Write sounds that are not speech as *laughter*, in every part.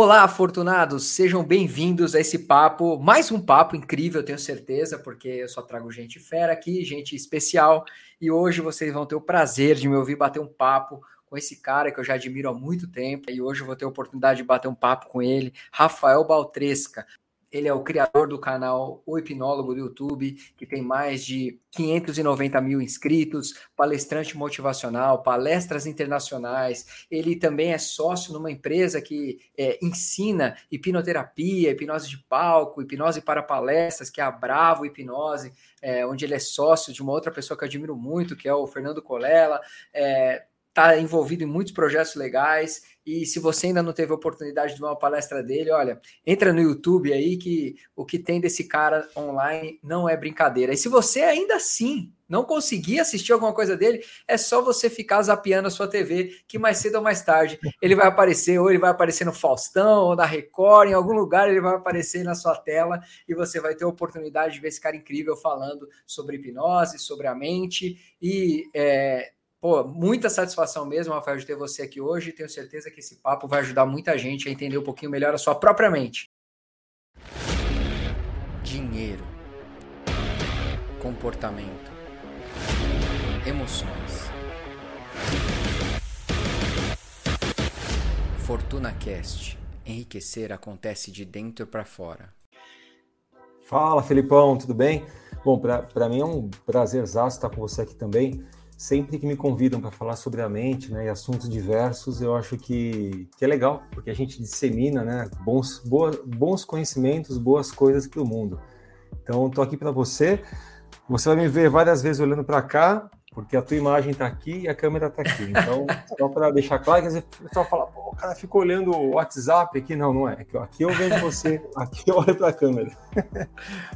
Olá, afortunados! Sejam bem-vindos a esse papo, mais um papo incrível, tenho certeza, porque eu só trago gente fera aqui, gente especial, e hoje vocês vão ter o prazer de me ouvir bater um papo com esse cara que eu já admiro há muito tempo, e hoje eu vou ter a oportunidade de bater um papo com ele, Rafael Baltresca. Ele é o criador do canal O Hipnólogo do YouTube, que tem mais de 590 mil inscritos, palestrante motivacional, palestras internacionais. Ele também é sócio numa empresa que é, ensina hipnoterapia, hipnose de palco, hipnose para palestras, que é a Bravo Hipnose, é, onde ele é sócio de uma outra pessoa que eu admiro muito, que é o Fernando Colela. É, está envolvido em muitos projetos legais. E se você ainda não teve a oportunidade de ver uma palestra dele, olha, entra no YouTube aí que o que tem desse cara online não é brincadeira. E se você ainda assim não conseguir assistir alguma coisa dele, é só você ficar zapeando a sua TV, que mais cedo ou mais tarde ele vai aparecer, ou ele vai aparecer no Faustão, ou na Record, em algum lugar ele vai aparecer na sua tela e você vai ter a oportunidade de ver esse cara incrível falando sobre hipnose, sobre a mente e é, Pô, muita satisfação mesmo, Rafael, de ter você aqui hoje. Tenho certeza que esse papo vai ajudar muita gente a entender um pouquinho melhor a sua própria mente. Dinheiro, comportamento, emoções. Fortuna Cast. Enriquecer acontece de dentro para fora. Fala, Felipão, tudo bem? Bom, para mim é um prazer estar com você aqui também sempre que me convidam para falar sobre a mente né, e assuntos diversos, eu acho que, que é legal, porque a gente dissemina né, bons, boa, bons conhecimentos, boas coisas para o mundo. Então, estou aqui para você. Você vai me ver várias vezes olhando para cá, porque a tua imagem está aqui e a câmera está aqui. Então, só para deixar claro, que o pessoal fala, pô, o cara ficou olhando o WhatsApp aqui. Não, não é. Aqui eu vejo você, *laughs* aqui eu olho para a câmera.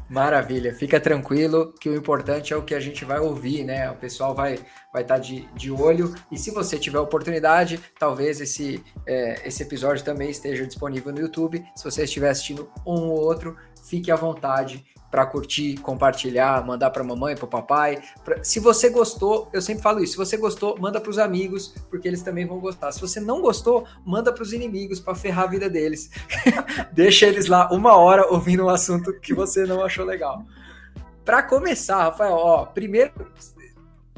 Maravilha, fica tranquilo que o importante é o que a gente vai ouvir, né? O pessoal vai vai estar tá de, de olho. E se você tiver oportunidade, talvez esse, é, esse episódio também esteja disponível no YouTube. Se você estiver assistindo um ou outro, fique à vontade para curtir, compartilhar, mandar para mamãe, para papai. Pra... Se você gostou, eu sempre falo isso. Se você gostou, manda para os amigos, porque eles também vão gostar. Se você não gostou, manda para os inimigos para ferrar a vida deles. *laughs* Deixa eles lá uma hora ouvindo um assunto que você não achou legal. Para começar, Rafael, ó, primeiro,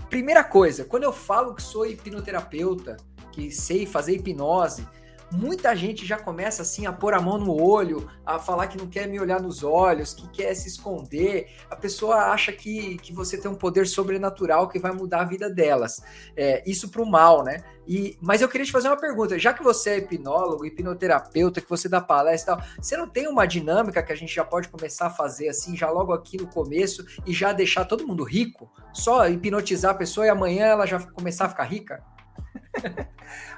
primeira coisa, quando eu falo que sou hipnoterapeuta, que sei fazer hipnose, muita gente já começa assim a pôr a mão no olho, a falar que não quer me olhar nos olhos, que quer se esconder. A pessoa acha que, que você tem um poder sobrenatural que vai mudar a vida delas. É, isso para o mal, né? E, mas eu queria te fazer uma pergunta. Já que você é hipnólogo, hipnoterapeuta, que você dá palestra e tal, você não tem uma dinâmica que a gente já pode começar a fazer assim, já logo aqui no começo e já deixar todo mundo rico? Só hipnotizar a pessoa e amanhã ela já começar a ficar rica?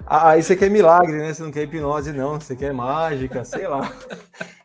Ah, aí você quer milagre, né? Você não quer hipnose, não. Você quer mágica, sei lá.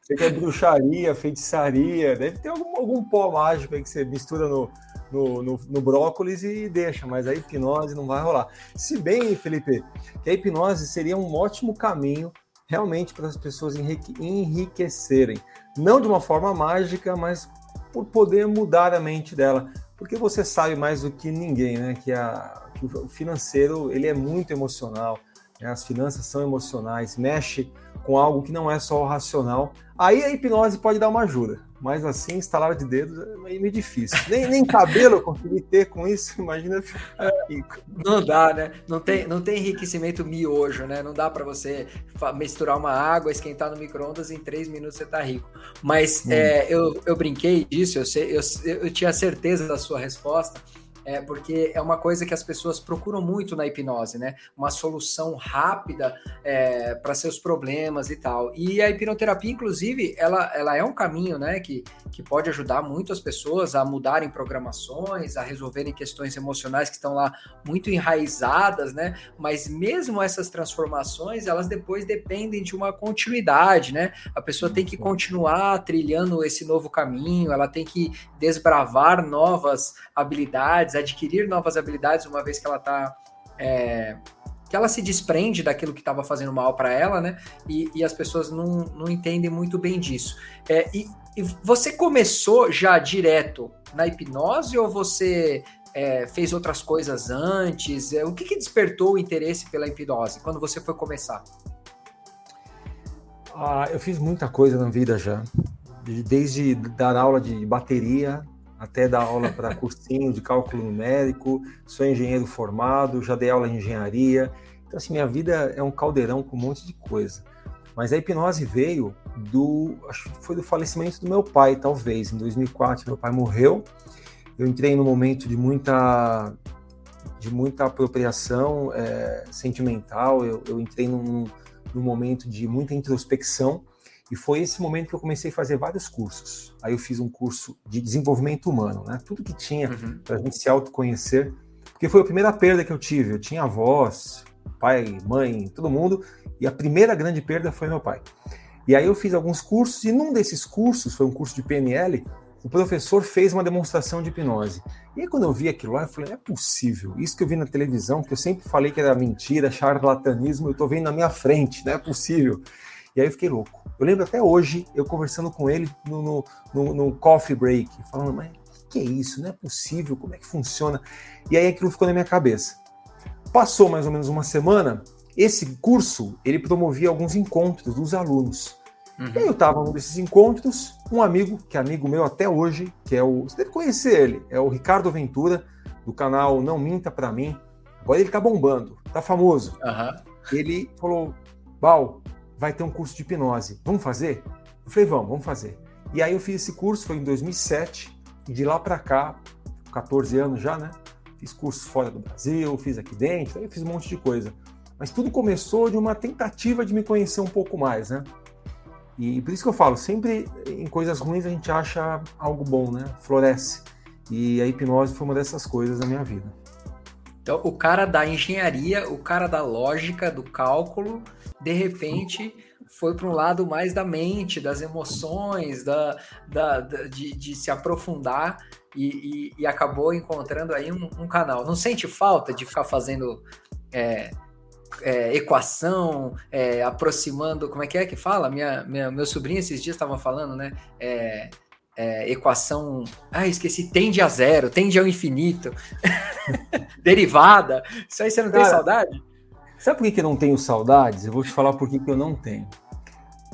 Você quer bruxaria, feitiçaria. Deve ter algum, algum pó mágico aí que você mistura no, no, no, no brócolis e deixa, mas a hipnose não vai rolar. Se bem, Felipe, que a hipnose seria um ótimo caminho realmente para as pessoas enriquecerem. Não de uma forma mágica, mas por poder mudar a mente dela. Porque você sabe mais do que ninguém, né? Que, a, que o financeiro ele é muito emocional. Né? As finanças são emocionais, mexe com algo que não é só o racional. Aí a hipnose pode dar uma ajuda. Mas assim, instalar de dedos é meio difícil. Nem, nem cabelo eu consegui ter com isso, imagina ficar rico. Não dá, né? Não tem, não tem enriquecimento miojo, né? Não dá para você misturar uma água, esquentar no micro-ondas em três minutos você tá rico. Mas hum. é, eu, eu brinquei disso, eu, sei, eu, eu tinha certeza da sua resposta é porque é uma coisa que as pessoas procuram muito na hipnose, né? Uma solução rápida é, para seus problemas e tal. E a hipnoterapia, inclusive, ela, ela é um caminho, né? Que, que pode ajudar muito as pessoas a mudarem programações, a resolverem questões emocionais que estão lá muito enraizadas, né? Mas mesmo essas transformações, elas depois dependem de uma continuidade, né? A pessoa tem que continuar trilhando esse novo caminho, ela tem que desbravar novas habilidades habilidades, adquirir novas habilidades, uma vez que ela está é, que ela se desprende daquilo que estava fazendo mal para ela, né? E, e, as pessoas não, não entendem muito bem disso. É, e, e, você começou já direto na hipnose ou você é, fez outras coisas antes? É, o que, que despertou o interesse pela hipnose quando você foi começar? Ah, eu fiz muita coisa na vida já. Desde dar aula de bateria até dar aula para *laughs* cursinho de cálculo numérico, sou engenheiro formado, já dei aula em engenharia. Então, assim, minha vida é um caldeirão com um monte de coisa. Mas a hipnose veio do, acho que foi do falecimento do meu pai, talvez. Em 2004, meu pai morreu. Eu entrei num momento de muita, de muita apropriação é, sentimental. Eu, eu entrei num, num momento de muita introspecção. E foi esse momento que eu comecei a fazer vários cursos. Aí eu fiz um curso de desenvolvimento humano, né? Tudo que tinha uhum. para a gente se autoconhecer. Porque foi a primeira perda que eu tive. Eu tinha avós, pai, mãe, todo mundo. E a primeira grande perda foi meu pai. E aí eu fiz alguns cursos, e num desses cursos, foi um curso de PNL, o professor fez uma demonstração de hipnose. E aí quando eu vi aquilo lá, eu falei, não é possível. Isso que eu vi na televisão, que eu sempre falei que era mentira, charlatanismo, eu tô vendo na minha frente, não é possível. E aí eu fiquei louco. Eu lembro até hoje, eu conversando com ele no, no, no, no coffee break, falando, mas o que é isso? Não é possível, como é que funciona? E aí aquilo ficou na minha cabeça. Passou mais ou menos uma semana, esse curso, ele promovia alguns encontros dos alunos. Uhum. E aí eu estava num desses encontros, um amigo, que é amigo meu até hoje, que é o. Você deve conhecer ele, é o Ricardo Ventura, do canal Não Minta Pra Mim. Agora ele tá bombando, tá famoso. Uhum. Ele falou: Bal, vai ter um curso de hipnose. Vamos fazer? Eu falei, vamos, vamos fazer. E aí eu fiz esse curso, foi em 2007, e de lá para cá, 14 anos já, né? Fiz cursos fora do Brasil, fiz aqui dentro, fiz um monte de coisa. Mas tudo começou de uma tentativa de me conhecer um pouco mais, né? E por isso que eu falo, sempre em coisas ruins a gente acha algo bom, né? Floresce. E a hipnose foi uma dessas coisas na minha vida. Então, o cara da engenharia, o cara da lógica, do cálculo, de repente foi para um lado mais da mente, das emoções, da, da, da de, de, se aprofundar e, e, e, acabou encontrando aí um, um, canal. Não sente falta de ficar fazendo é, é, equação, é, aproximando, como é que é que fala? Minha, minha, meu sobrinho esses dias estava falando, né? É, equação. Ah, esqueci, tende a zero, tende ao infinito, *laughs* derivada. Isso aí você não Cara, tem saudade? Sabe por que eu não tenho saudades? Eu vou te falar por que, que eu não tenho.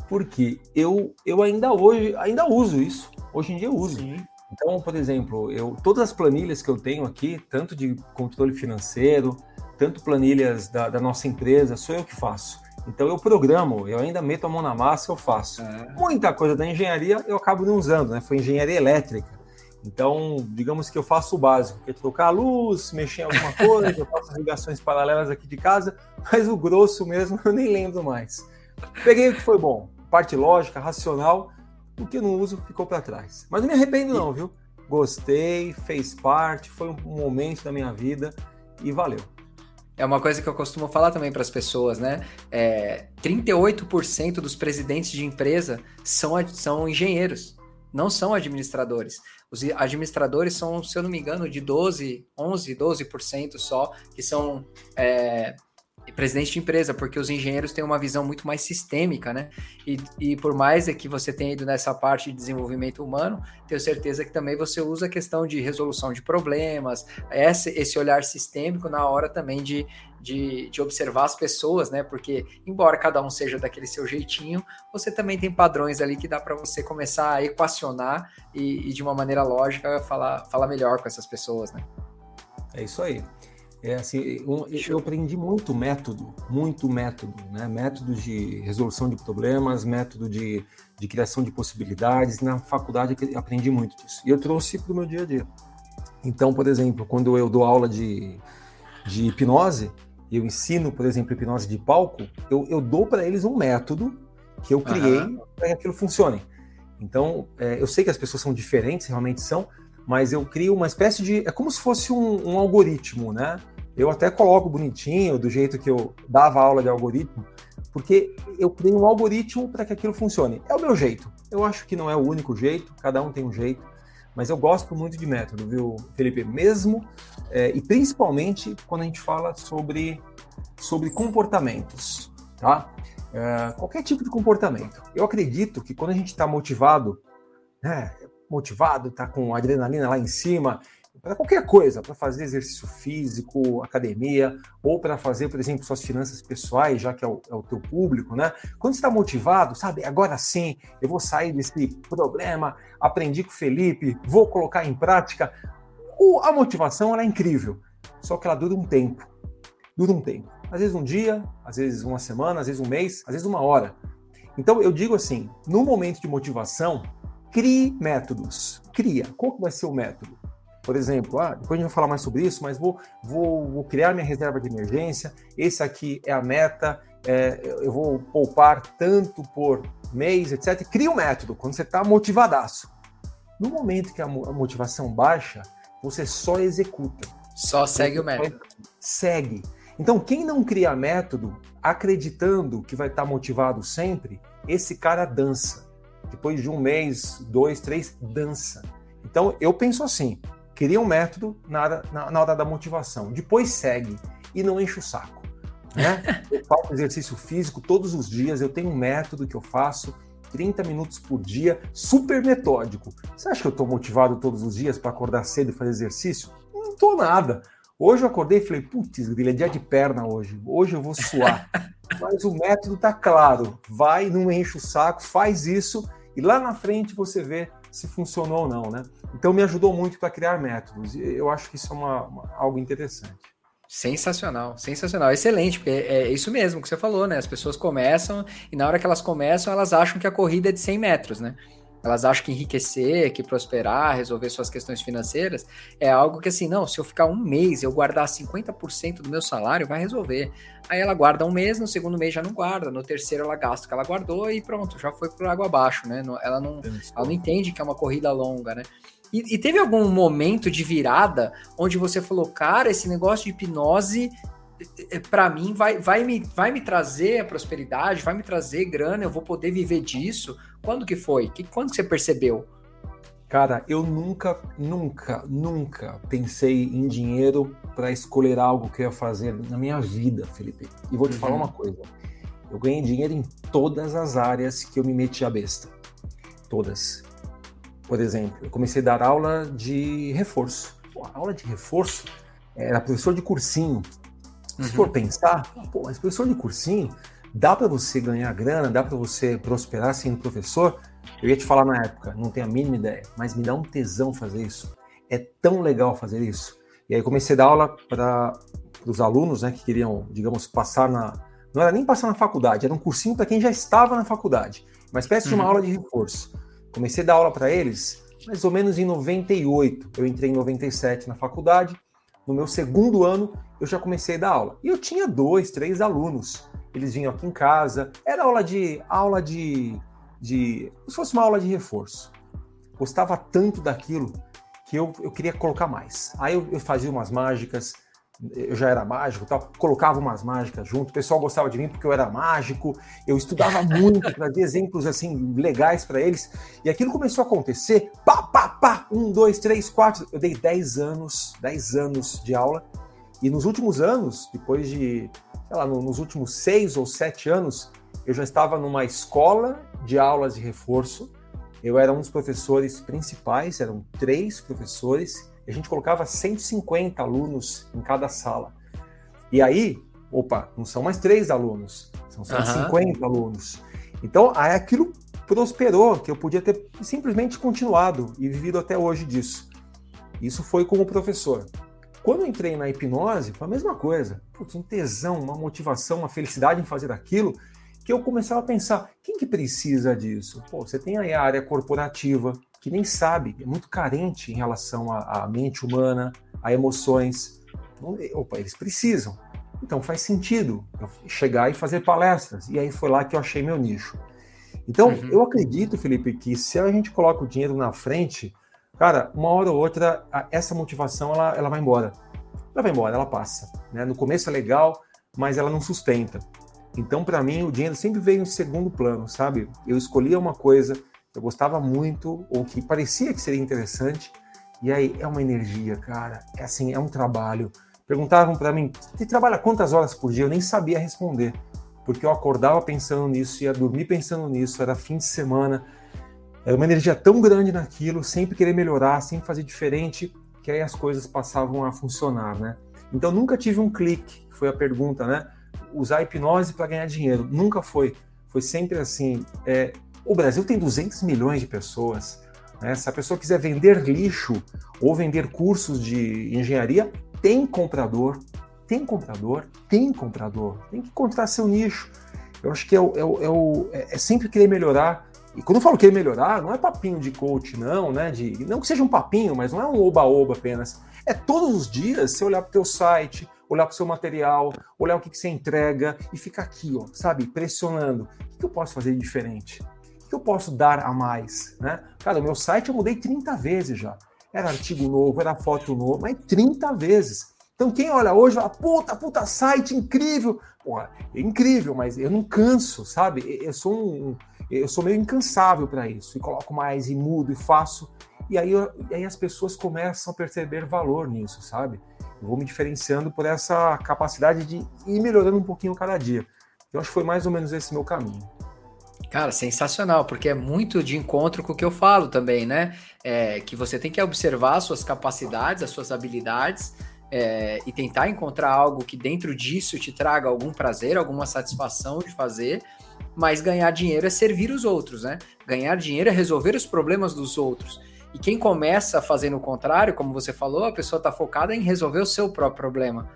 Porque eu, eu ainda hoje ainda uso isso. Hoje em dia eu uso. Sim. Então, por exemplo, eu, todas as planilhas que eu tenho aqui, tanto de controle financeiro, tanto planilhas da, da nossa empresa, sou eu que faço. Então eu programo, eu ainda meto a mão na massa, eu faço. É. Muita coisa da engenharia eu acabo não usando, né? Foi engenharia elétrica. Então, digamos que eu faço o básico, que é trocar a luz, mexer em alguma *laughs* coisa, eu faço ligações paralelas aqui de casa, mas o grosso mesmo eu nem lembro mais. Peguei o que foi bom, parte lógica, racional, o que eu não uso ficou para trás. Mas não me arrependo não, viu? Gostei, fez parte, foi um momento da minha vida e valeu. É uma coisa que eu costumo falar também para as pessoas, né? É, 38% dos presidentes de empresa são, são engenheiros, não são administradores. Os administradores são, se eu não me engano, de 12, 11, 12% só, que são é, presidente de empresa, porque os engenheiros têm uma visão muito mais sistêmica, né? E, e por mais é que você tenha ido nessa parte de desenvolvimento humano, tenho certeza que também você usa a questão de resolução de problemas, esse, esse olhar sistêmico na hora também de, de, de, observar as pessoas, né? Porque, embora cada um seja daquele seu jeitinho, você também tem padrões ali que dá para você começar a equacionar e, e, de uma maneira lógica falar, falar melhor com essas pessoas, né? É isso aí. É assim, eu, eu aprendi muito método, muito método, né? Método de resolução de problemas, método de, de criação de possibilidades. Na faculdade aprendi muito disso. E eu trouxe para o meu dia a dia. Então, por exemplo, quando eu dou aula de, de hipnose, eu ensino, por exemplo, hipnose de palco, eu, eu dou para eles um método que eu criei uhum. para que aquilo funcione. Então, é, eu sei que as pessoas são diferentes, realmente são, mas eu crio uma espécie de. É como se fosse um, um algoritmo, né? Eu até coloco bonitinho, do jeito que eu dava aula de algoritmo, porque eu criei um algoritmo para que aquilo funcione. É o meu jeito. Eu acho que não é o único jeito, cada um tem um jeito, mas eu gosto muito de método, viu, Felipe? Mesmo é, e principalmente quando a gente fala sobre, sobre comportamentos, tá? É, qualquer tipo de comportamento. Eu acredito que quando a gente está motivado, né, motivado, está com adrenalina lá em cima, para qualquer coisa, para fazer exercício físico, academia, ou para fazer, por exemplo, suas finanças pessoais, já que é o, é o teu público, né? Quando você está motivado, sabe, agora sim, eu vou sair desse problema, aprendi com o Felipe, vou colocar em prática. O, a motivação ela é incrível, só que ela dura um tempo. Dura um tempo. Às vezes um dia, às vezes uma semana, às vezes um mês, às vezes uma hora. Então eu digo assim, no momento de motivação, crie métodos. Cria. Qual que vai ser o método? Por exemplo, ah, depois a gente vai falar mais sobre isso, mas vou, vou, vou criar minha reserva de emergência. Esse aqui é a meta. É, eu vou poupar tanto por mês, etc. Cria um método quando você está motivadaço. No momento que a motivação baixa, você só executa. Só segue o método. Segue. Então, quem não cria método, acreditando que vai estar tá motivado sempre, esse cara dança. Depois de um mês, dois, três, dança. Então, eu penso assim: Cria um método na hora, na, na hora da motivação. Depois segue e não enche o saco. Né? *laughs* eu faço exercício físico todos os dias, eu tenho um método que eu faço 30 minutos por dia, super metódico. Você acha que eu estou motivado todos os dias para acordar cedo e fazer exercício? Não estou nada. Hoje eu acordei e falei, putz, é dia de perna hoje. Hoje eu vou suar. *laughs* Mas o método está claro. Vai, não enche o saco, faz isso e lá na frente você vê se funcionou ou não, né? Então me ajudou muito para criar métodos. E eu acho que isso é uma, uma, algo interessante. Sensacional, sensacional, excelente, porque é, é isso mesmo que você falou, né? As pessoas começam e na hora que elas começam, elas acham que a corrida é de 100 metros, né? Elas acham que enriquecer, que prosperar, resolver suas questões financeiras é algo que assim, não, se eu ficar um mês eu guardar 50% do meu salário, vai resolver. Aí ela guarda um mês, no segundo mês já não guarda, no terceiro ela gasta o que ela guardou e pronto, já foi por água abaixo, né? Ela não, ela não entende que é uma corrida longa, né? E, e teve algum momento de virada onde você falou, cara, esse negócio de hipnose é, para mim vai, vai, me, vai me trazer a prosperidade, vai me trazer grana, eu vou poder viver disso. Quando que foi? Que, quando que você percebeu? Cara, eu nunca, nunca, nunca pensei em dinheiro para escolher algo que eu ia fazer na minha vida, Felipe. E vou te uhum. falar uma coisa. Eu ganhei dinheiro em todas as áreas que eu me meti a besta. Todas. Por exemplo, eu comecei a dar aula de reforço. Pô, aula de reforço era professor de cursinho. Se uhum. for pensar, pô, mas professor de cursinho, dá para você ganhar grana, dá para você prosperar sendo professor? Eu ia te falar na época, não tenho a mínima ideia, mas me dá um tesão fazer isso. É tão legal fazer isso. E aí comecei a dar aula para os alunos, né, que queriam, digamos, passar na. Não era nem passar na faculdade, era um cursinho para quem já estava na faculdade, uma espécie uhum. de uma aula de reforço. Comecei a dar aula para eles mais ou menos em 98. Eu entrei em 97 na faculdade. No meu segundo ano, eu já comecei a dar aula. E eu tinha dois, três alunos. Eles vinham aqui em casa. Era aula de. aula de. de se fosse uma aula de reforço. Gostava tanto daquilo que eu, eu queria colocar mais. Aí eu, eu fazia umas mágicas, eu já era mágico tal, colocava umas mágicas junto, o pessoal gostava de mim porque eu era mágico, eu estudava *laughs* muito, trazia exemplos assim legais para eles, e aquilo começou a acontecer, pá, pá, pá, um, dois, três, quatro, eu dei 10 anos, 10 anos de aula, e nos últimos anos, depois de, sei lá, nos últimos seis ou sete anos, eu já estava numa escola de aulas de reforço, eu era um dos professores principais, eram três professores, a gente colocava 150 alunos em cada sala. E aí, opa, não são mais três alunos, são 150 uhum. alunos. Então, aí aquilo prosperou, que eu podia ter simplesmente continuado e vivido até hoje disso. Isso foi como professor. Quando eu entrei na hipnose, foi a mesma coisa. Putz, um tesão, uma motivação, uma felicidade em fazer aquilo, que eu começava a pensar, quem que precisa disso? Pô, você tem aí a área corporativa, que nem sabe, é muito carente em relação à, à mente humana, a emoções. Então, opa, eles precisam. Então faz sentido chegar e fazer palestras. E aí foi lá que eu achei meu nicho. Então, uhum. eu acredito, Felipe, que se a gente coloca o dinheiro na frente, cara, uma hora ou outra, essa motivação ela, ela vai embora. Ela vai embora, ela passa. Né? No começo é legal, mas ela não sustenta. Então, para mim, o dinheiro sempre veio em segundo plano, sabe? Eu escolhia uma coisa, eu gostava muito, ou que parecia que seria interessante, e aí é uma energia, cara. É assim, é um trabalho. Perguntavam para mim, você trabalha quantas horas por dia? Eu nem sabia responder, porque eu acordava pensando nisso, ia dormir pensando nisso, era fim de semana. Era uma energia tão grande naquilo, sempre querer melhorar, sempre fazer diferente, que aí as coisas passavam a funcionar, né? Então nunca tive um clique, foi a pergunta, né? Usar hipnose para ganhar dinheiro, nunca foi. Foi sempre assim. É, o Brasil tem 200 milhões de pessoas. Né? Se a pessoa quiser vender lixo ou vender cursos de engenharia, tem comprador, tem comprador, tem comprador. Tem que encontrar seu nicho. Eu acho que é, o, é, o, é, o, é, é sempre querer melhorar. E quando eu falo querer melhorar, não é papinho de coach, não, né? De, não que seja um papinho, mas não é um oba-oba apenas. É todos os dias você olhar para o teu site, olhar para o seu material, olhar o que, que, você entrega e ficar aqui, ó, sabe, pressionando. O que, eu posso fazer de diferente? O que eu posso dar a mais? Né? Cara, o meu site eu mudei 30 vezes já. Era artigo novo, era foto novo, mas 30 vezes. Então quem olha hoje fala, puta, puta, site incrível. Porra, é incrível, mas eu não canso, sabe? Eu sou um, eu sou meio incansável para isso. E coloco mais, e mudo, e faço. E aí, e aí as pessoas começam a perceber valor nisso, sabe? Eu vou me diferenciando por essa capacidade de ir melhorando um pouquinho cada dia. Eu acho que foi mais ou menos esse meu caminho. Cara, sensacional, porque é muito de encontro com o que eu falo também, né? É, que você tem que observar as suas capacidades, as suas habilidades é, e tentar encontrar algo que dentro disso te traga algum prazer, alguma satisfação de fazer. Mas ganhar dinheiro é servir os outros, né? Ganhar dinheiro é resolver os problemas dos outros. E quem começa fazendo o contrário, como você falou, a pessoa está focada em resolver o seu próprio problema.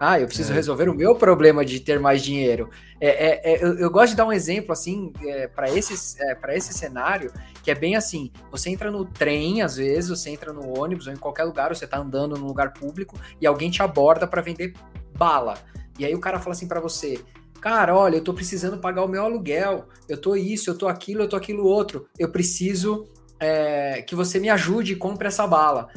Ah, eu preciso é. resolver o meu problema de ter mais dinheiro. É, é, é eu, eu, gosto de dar um exemplo assim é, para esse, é, para esse cenário que é bem assim: você entra no trem, às vezes, você entra no ônibus ou em qualquer lugar, você está andando num lugar público e alguém te aborda para vender bala. E aí o cara fala assim para você: Cara, olha, eu tô precisando pagar o meu aluguel, eu tô isso, eu tô aquilo, eu tô aquilo outro, eu preciso é, que você me ajude e compre essa bala.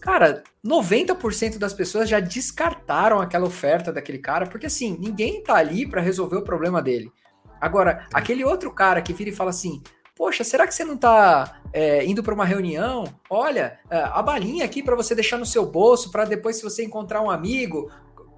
Cara, 90% das pessoas já descartaram aquela oferta daquele cara, porque assim, ninguém tá ali para resolver o problema dele. Agora, aquele outro cara que vira e fala assim: Poxa, será que você não tá é, indo para uma reunião? Olha, é, a balinha aqui para você deixar no seu bolso, para depois, se você encontrar um amigo,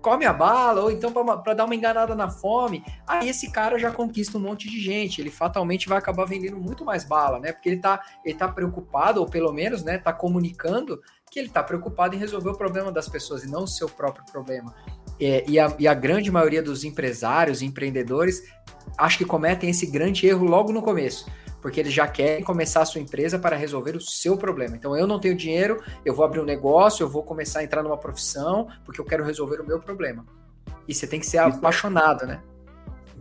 come a bala, ou então para dar uma enganada na fome. Aí esse cara já conquista um monte de gente, ele fatalmente vai acabar vendendo muito mais bala, né? Porque ele tá, ele tá preocupado, ou pelo menos, né, tá comunicando que ele está preocupado em resolver o problema das pessoas e não o seu próprio problema. É, e, a, e, a, grande maioria dos empresários, empreendedores, acho que cometem esse grande erro logo no começo, porque eles já querem começar a sua empresa para resolver o seu problema. Então, eu não tenho dinheiro, eu vou abrir um negócio, eu vou começar a entrar numa profissão, porque eu quero resolver o meu problema. E você tem que ser isso apaixonado, né?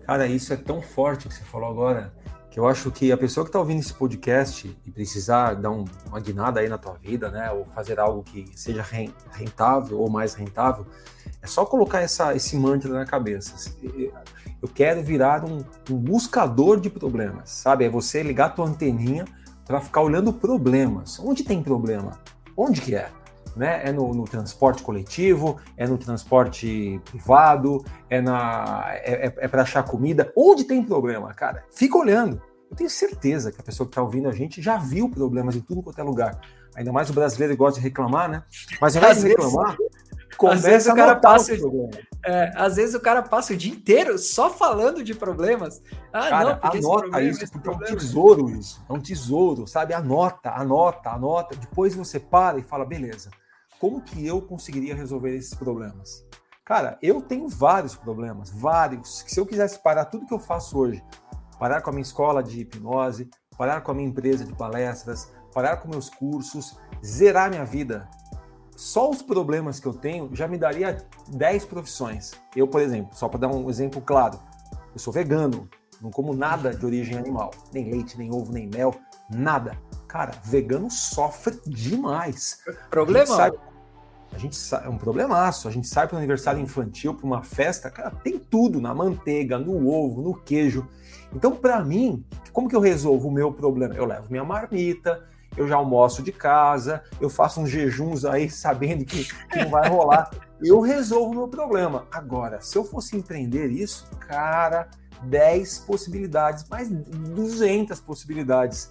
Cara, isso é tão forte que você falou agora que eu acho que a pessoa que está ouvindo esse podcast e precisar dar um, uma guinada aí na tua vida, né, ou fazer algo que seja rentável ou mais rentável, é só colocar essa, esse mantra na cabeça. Eu quero virar um, um buscador de problemas, sabe? É você ligar a tua anteninha para ficar olhando problemas. Onde tem problema? Onde que é? Né? É no, no, transporte coletivo, é no transporte privado, é, na, é, é, é para achar comida. Onde tem problema, cara? Fica olhando. Eu tenho certeza que a pessoa que está ouvindo a gente já viu problemas em tudo quanto é lugar. Ainda mais o brasileiro gosta de reclamar, né? Mas ao invés de reclamar, começa *laughs* às vezes o cara passa o é, às vezes o cara passa o dia inteiro só falando de problemas. Ah, cara, não, porque anota problema, isso, porque problema. é um tesouro isso. É um tesouro, sabe? Anota, anota, anota. Depois você para e fala, beleza como que eu conseguiria resolver esses problemas? Cara, eu tenho vários problemas, vários. Se eu quisesse parar tudo que eu faço hoje, parar com a minha escola de hipnose, parar com a minha empresa de palestras, parar com meus cursos, zerar minha vida, só os problemas que eu tenho já me daria 10 profissões. Eu, por exemplo, só para dar um exemplo claro, eu sou vegano, não como nada de origem animal, nem leite, nem ovo, nem mel, nada. Cara, vegano sofre demais. Problema? A gente sai, é um problemaço. A gente sai para um aniversário infantil, para uma festa, cara, tem tudo na manteiga, no ovo, no queijo. Então, para mim, como que eu resolvo o meu problema? Eu levo minha marmita, eu já almoço de casa, eu faço uns jejuns aí sabendo que, que não vai rolar. *laughs* Eu resolvo o meu problema. Agora, se eu fosse empreender isso, cara, 10 possibilidades, mais 200 possibilidades.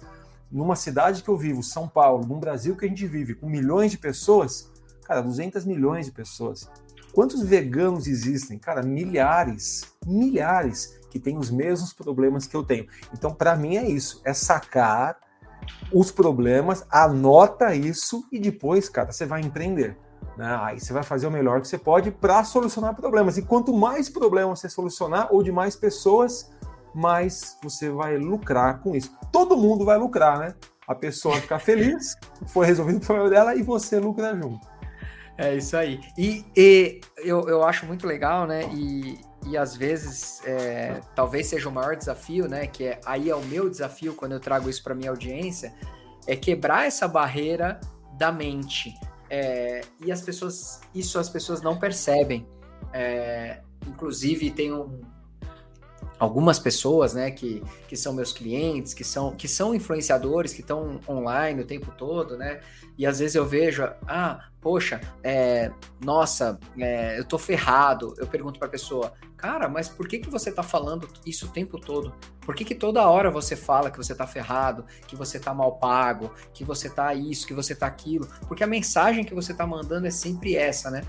Numa cidade que eu vivo, São Paulo, num Brasil que a gente vive com milhões de pessoas, Cara, 200 milhões de pessoas. Quantos veganos existem? Cara, milhares, milhares que têm os mesmos problemas que eu tenho. Então, para mim é isso, é sacar os problemas, anota isso e depois, cara, você vai empreender. Né? Aí você vai fazer o melhor que você pode para solucionar problemas. E quanto mais problemas você solucionar, ou de mais pessoas, mais você vai lucrar com isso. Todo mundo vai lucrar, né? A pessoa ficar feliz, *laughs* foi resolvido o problema dela e você lucra junto. É isso aí. E, e eu, eu acho muito legal, né? E, e às vezes é, talvez seja o maior desafio, né? Que é aí é o meu desafio quando eu trago isso para minha audiência, é quebrar essa barreira da mente. É, e as pessoas, isso as pessoas não percebem. É, inclusive tem um, algumas pessoas, né, que, que são meus clientes, que são, que são influenciadores, que estão online o tempo todo, né, e às vezes eu vejo, ah, poxa, é, nossa, é, eu tô ferrado. Eu pergunto para a pessoa, cara, mas por que, que você tá falando isso o tempo todo? Por que, que toda hora você fala que você tá ferrado, que você tá mal pago, que você tá isso, que você tá aquilo? Porque a mensagem que você tá mandando é sempre essa, né?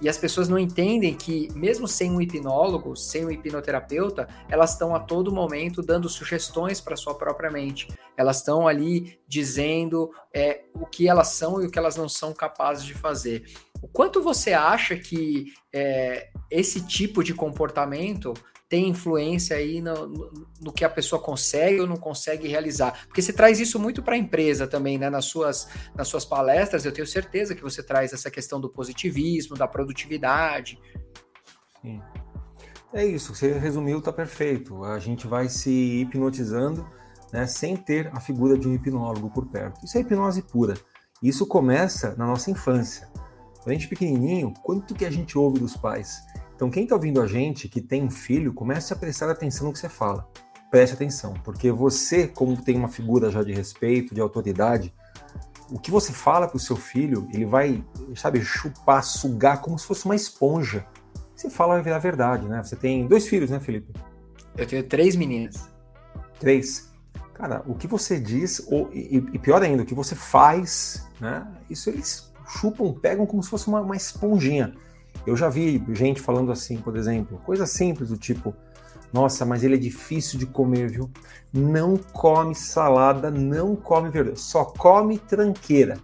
E as pessoas não entendem que, mesmo sem um hipnólogo, sem um hipnoterapeuta, elas estão a todo momento dando sugestões para sua própria mente. Elas estão ali dizendo é, o que elas são e o que elas não são capazes de fazer. O quanto você acha que é, esse tipo de comportamento tem influência aí no, no, no, que a pessoa consegue ou não consegue realizar. Porque você traz isso muito para a empresa também, né? Nas suas, nas suas palestras, eu tenho certeza que você traz essa questão do positivismo, da produtividade. Sim. É isso, você resumiu, tá perfeito. A gente vai se hipnotizando, né, sem ter a figura de um hipnólogo por perto. Isso é hipnose pura. Isso começa na nossa infância. Quando a gente é pequenininho, quanto que a gente ouve dos pais? Então, quem está ouvindo a gente que tem um filho, comece a prestar atenção no que você fala. Preste atenção, porque você, como tem uma figura já de respeito, de autoridade, o que você fala para o seu filho, ele vai, sabe, chupar, sugar como se fosse uma esponja. Você fala vai virar verdade, né? Você tem dois filhos, né, Felipe? Eu tenho três meninas. Três. Cara, o que você diz, ou, e, e, pior ainda, o que você faz, né? Isso eles chupam, pegam como se fosse uma, uma esponjinha. Eu já vi gente falando assim, por exemplo, coisa simples do tipo: nossa, mas ele é difícil de comer, viu? Não come salada, não come verdura, só come tranqueira.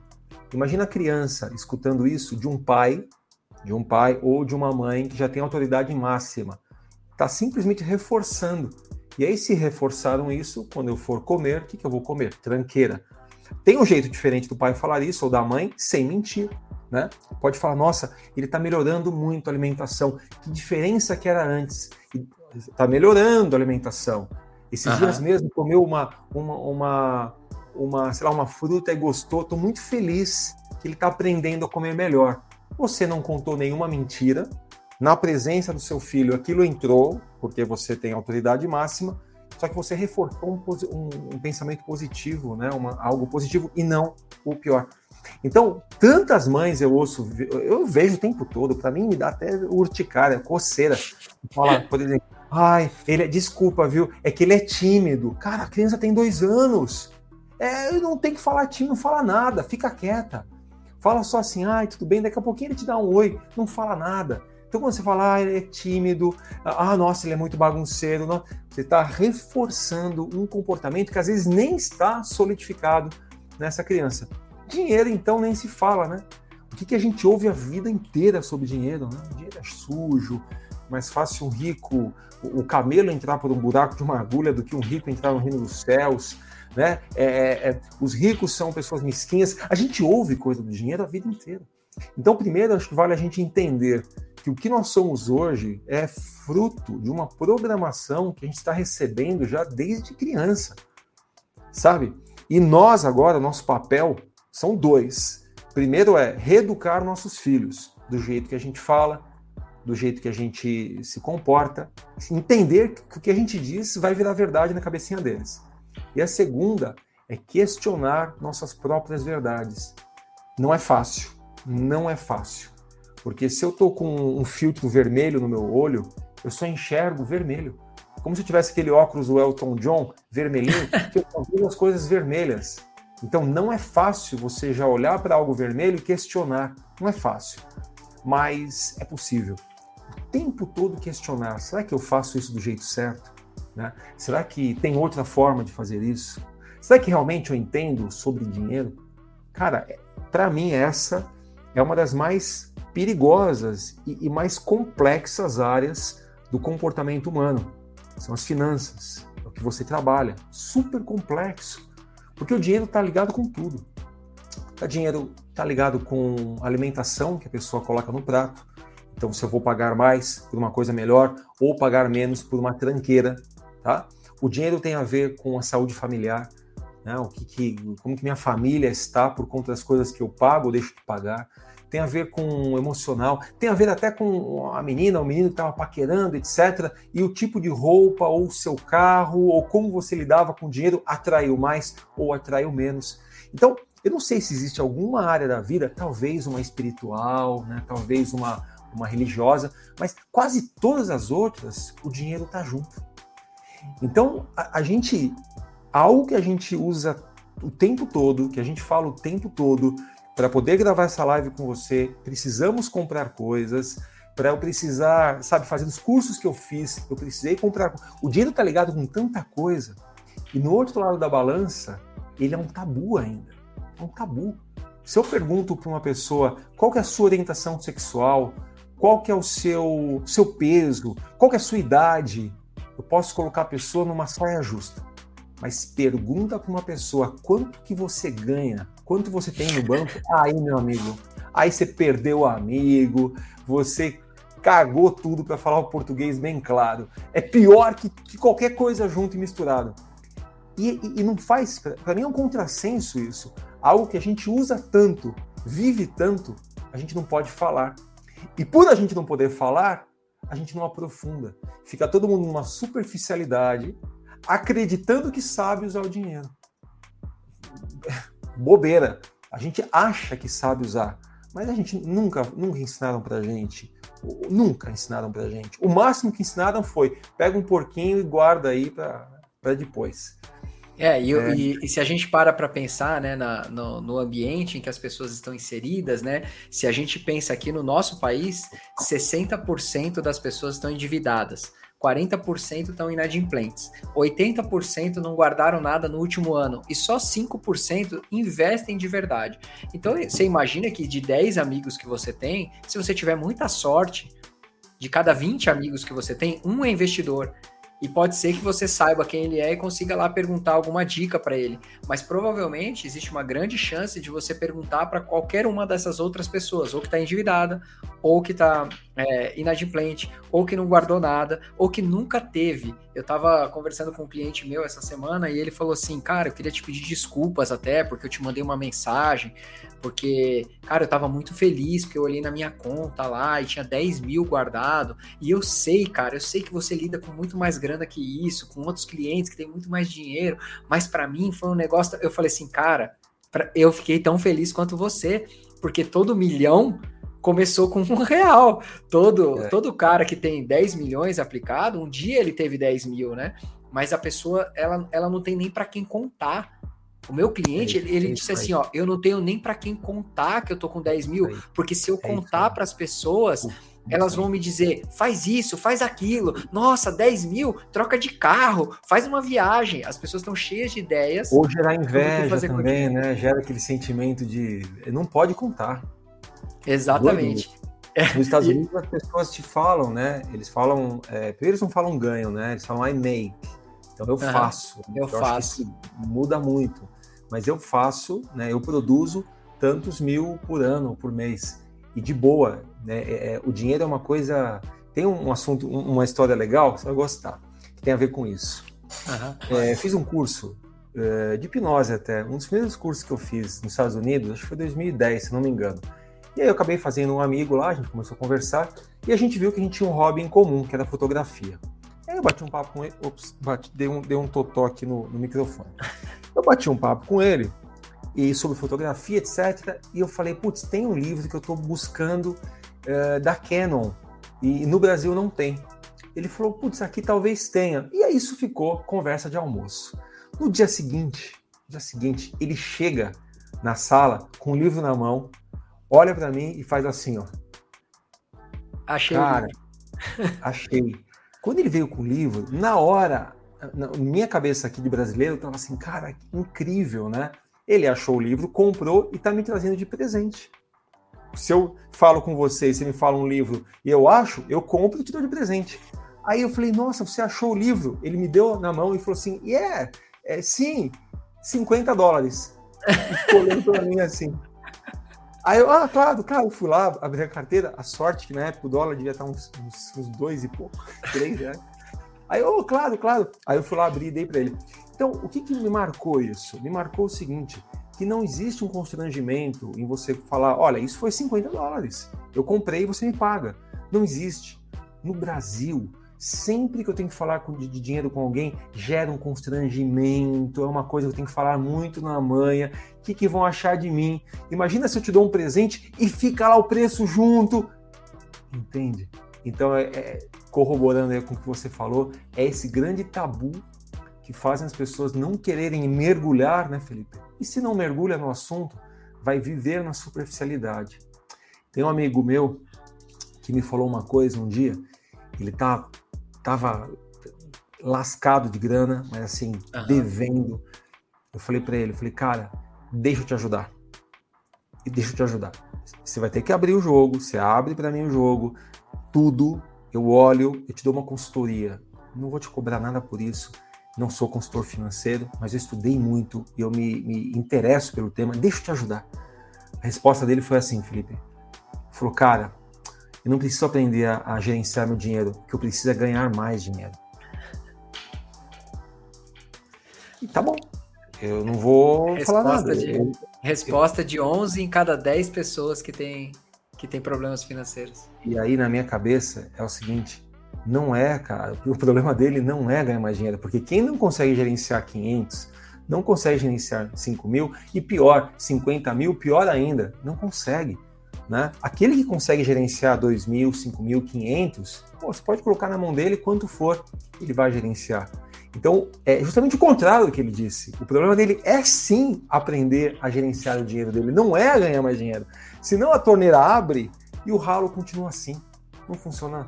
Imagina a criança escutando isso de um pai, de um pai ou de uma mãe que já tem autoridade máxima. Está simplesmente reforçando. E aí, se reforçaram isso, quando eu for comer, o que, que eu vou comer? Tranqueira. Tem um jeito diferente do pai falar isso, ou da mãe, sem mentir né? Pode falar, nossa, ele está melhorando muito a alimentação. Que diferença que era antes? Está melhorando a alimentação. Esses uhum. dias mesmo comeu uma, uma, uma, uma, sei lá, uma fruta e gostou. Estou muito feliz que ele está aprendendo a comer melhor. Você não contou nenhuma mentira. Na presença do seu filho, aquilo entrou, porque você tem autoridade máxima, só que você reforçou um, um, um pensamento positivo, né? Uma, algo positivo e não o pior. Então, tantas mães eu ouço, eu vejo o tempo todo, para mim me dá até urticária, coceira. Fala, *laughs* por exemplo, ai, ele é, desculpa, viu? É que ele é tímido. Cara, a criança tem dois anos. É, não tem que falar tímido, não fala nada, fica quieta. Fala só assim, ai, tudo bem, daqui a pouquinho ele te dá um oi, não fala nada. Então, quando você fala, ah, ele é tímido, ah, nossa, ele é muito bagunceiro, não, você está reforçando um comportamento que às vezes nem está solidificado nessa criança. Dinheiro, então, nem se fala, né? O que, que a gente ouve a vida inteira sobre dinheiro? Né? Dinheiro é sujo, mais fácil um rico, o camelo entrar por um buraco de uma agulha do que um rico entrar no reino dos céus. Né? É, é, é, os ricos são pessoas mesquinhas. A gente ouve coisa do dinheiro a vida inteira. Então, primeiro, acho que vale a gente entender que o que nós somos hoje é fruto de uma programação que a gente está recebendo já desde criança, sabe? E nós agora, nosso papel são dois. Primeiro é reeducar nossos filhos do jeito que a gente fala, do jeito que a gente se comporta, entender que o que a gente diz vai virar verdade na cabecinha deles. E a segunda é questionar nossas próprias verdades. Não é fácil, não é fácil. Porque se eu tô com um filtro vermelho no meu olho, eu só enxergo vermelho. Como se eu tivesse aquele óculos do Elton John vermelhinho, *laughs* que eu só vejo as coisas vermelhas. Então não é fácil você já olhar para algo vermelho e questionar. Não é fácil, mas é possível. O tempo todo questionar: será que eu faço isso do jeito certo? Né? Será que tem outra forma de fazer isso? Será que realmente eu entendo sobre dinheiro? Cara, para mim essa é uma das mais perigosas e, e mais complexas áreas do comportamento humano. São as finanças, é o que você trabalha. Super complexo, porque o dinheiro está ligado com tudo. O dinheiro está ligado com alimentação que a pessoa coloca no prato. Então, se eu vou pagar mais por uma coisa melhor ou pagar menos por uma tranqueira, tá? O dinheiro tem a ver com a saúde familiar, né? O que, que, como que minha família está por conta das coisas que eu pago ou deixo de pagar tem a ver com emocional, tem a ver até com a menina, o menino que estava paquerando, etc. E o tipo de roupa, ou seu carro, ou como você lidava com o dinheiro atraiu mais ou atraiu menos. Então, eu não sei se existe alguma área da vida, talvez uma espiritual, né? talvez uma, uma religiosa, mas quase todas as outras, o dinheiro está junto. Então, a, a gente, algo que a gente usa o tempo todo, que a gente fala o tempo todo, para poder gravar essa live com você, precisamos comprar coisas. Para eu precisar, sabe, fazer os cursos que eu fiz, eu precisei comprar. O dinheiro está ligado com tanta coisa. E no outro lado da balança, ele é um tabu ainda. É um tabu. Se eu pergunto para uma pessoa qual é a sua orientação sexual, qual que é o seu, seu peso, qual é a sua idade, eu posso colocar a pessoa numa saia justa. Mas pergunta para uma pessoa quanto que você ganha quanto você tem no banco, *laughs* aí, meu amigo, aí você perdeu o amigo, você cagou tudo para falar o português bem claro. É pior que, que qualquer coisa junto e misturado. E, e, e não faz, para mim é um contrassenso isso. Algo que a gente usa tanto, vive tanto, a gente não pode falar. E por a gente não poder falar, a gente não aprofunda. Fica todo mundo numa superficialidade, acreditando que sabe usar o dinheiro *laughs* bobeira. A gente acha que sabe usar, mas a gente nunca, nunca ensinaram pra gente. Nunca ensinaram pra gente. O máximo que ensinaram foi pega um porquinho e guarda aí para depois. É, e, é. E, e, se a gente para para pensar né, na, no, no, ambiente em que as pessoas estão inseridas, né? Se a gente pensa aqui no nosso país, 60% das pessoas estão endividadas. 40% estão inadimplentes, 80% não guardaram nada no último ano. E só 5% investem de verdade. Então você imagina que de 10 amigos que você tem, se você tiver muita sorte, de cada 20 amigos que você tem, um é investidor e pode ser que você saiba quem ele é e consiga lá perguntar alguma dica para ele. Mas provavelmente existe uma grande chance de você perguntar para qualquer uma dessas outras pessoas, ou que está endividada, ou que está é, inadimplente, ou que não guardou nada, ou que nunca teve. Eu estava conversando com um cliente meu essa semana e ele falou assim: Cara, eu queria te pedir desculpas até, porque eu te mandei uma mensagem, porque, cara, eu estava muito feliz, porque eu olhei na minha conta lá e tinha 10 mil guardado. E eu sei, cara, eu sei que você lida com muito mais grana que isso, com outros clientes que têm muito mais dinheiro, mas para mim foi um negócio. Eu falei assim, cara, eu fiquei tão feliz quanto você, porque todo milhão começou com um real. Todo, é. todo cara que tem 10 milhões aplicado, um dia ele teve 10 mil, né? Mas a pessoa, ela, ela não tem nem para quem contar. O meu cliente, é, ele, ele disse assim, ó, eu não tenho nem para quem contar que eu tô com 10 mil, porque se eu contar para as pessoas, elas vão me dizer, faz isso, faz aquilo, nossa, 10 mil, troca de carro, faz uma viagem. As pessoas estão cheias de ideias. Ou gerar inveja também, né? Gera aquele sentimento de não pode contar. Exatamente. Nos Estados Unidos as pessoas te falam, né? Eles falam, é, primeiro eles não falam ganho, né? Eles falam I make. Então eu faço. Eu, eu faço. muda muito. Mas eu faço, né? Eu produzo tantos mil por ano, por mês e de boa. Né? É, é, o dinheiro é uma coisa. Tem um assunto, uma história legal, você vai gostar, que tem a ver com isso. Uhum. É, fiz um curso é, de hipnose até, um dos primeiros cursos que eu fiz nos Estados Unidos, acho que foi 2010, se não me engano. E aí eu acabei fazendo um amigo lá, a gente começou a conversar, e a gente viu que a gente tinha um hobby em comum, que era fotografia. Aí eu bati um papo com ele, ops, bati, dei, um, dei um totó aqui no, no microfone. *laughs* Eu bati um papo com ele, e sobre fotografia, etc. E eu falei, putz, tem um livro que eu estou buscando uh, da Canon e no Brasil não tem. Ele falou, putz, aqui talvez tenha. E aí isso ficou conversa de almoço. No dia seguinte, no dia seguinte, ele chega na sala com o livro na mão, olha para mim e faz assim, ó. Achei. Cara, achei. Quando ele veio com o livro, na hora na minha cabeça aqui de brasileiro, eu tava assim, cara, incrível, né? Ele achou o livro, comprou e tá me trazendo de presente. Se eu falo com você, você me fala um livro e eu acho, eu compro e te dou de presente. Aí eu falei, nossa, você achou o livro? Ele me deu na mão e falou assim, yeah, é, sim, 50 dólares. E ficou olhando pra mim assim. Aí eu, ah, claro, claro, eu fui lá, abri a carteira, a sorte que na época o dólar devia estar uns, uns, uns dois e pouco, *laughs* três, né? Aí, oh, claro, claro. Aí eu fui lá abrir e dei para ele. Então, o que, que me marcou isso? Me marcou o seguinte, que não existe um constrangimento em você falar, olha, isso foi 50 dólares, eu comprei e você me paga. Não existe. No Brasil, sempre que eu tenho que falar de, dinheiro com alguém, gera um constrangimento, é uma coisa que eu tenho que falar muito na manha. O que, que vão achar de mim? Imagina se eu te dou um presente e fica lá o preço junto. Entende? Então, é, é, corroborando com o que você falou, é esse grande tabu que fazem as pessoas não quererem mergulhar, né, Felipe? E se não mergulha no assunto, vai viver na superficialidade. Tem um amigo meu que me falou uma coisa um dia, ele tá tava lascado de grana, mas assim, uhum. devendo. Eu falei para ele, eu falei, cara, deixa eu te ajudar. E deixa eu te ajudar. Você vai ter que abrir o jogo, você abre para mim o jogo, tudo, eu olho, eu te dou uma consultoria. Não vou te cobrar nada por isso. Não sou consultor financeiro, mas eu estudei muito e eu me, me interesso pelo tema. Deixa eu te ajudar. A resposta dele foi assim, Felipe. Ele falou, cara, eu não preciso aprender a, a gerenciar meu dinheiro, que eu preciso é ganhar mais dinheiro. E tá bom. Eu não vou resposta falar nada. De, eu, resposta eu... de 11 em cada 10 pessoas que tem, que tem problemas financeiros. E aí, na minha cabeça, é o seguinte: não é, cara, o problema dele não é ganhar mais dinheiro, porque quem não consegue gerenciar 500, não consegue gerenciar 5 mil, e pior, 50 mil, pior ainda, não consegue. Né? Aquele que consegue gerenciar 2.000, 5.500, você pode colocar na mão dele quanto for, ele vai gerenciar. Então, é justamente o contrário do que ele disse. O problema dele é sim aprender a gerenciar o dinheiro dele, não é ganhar mais dinheiro. Senão a torneira abre e o ralo continua assim. Não funciona.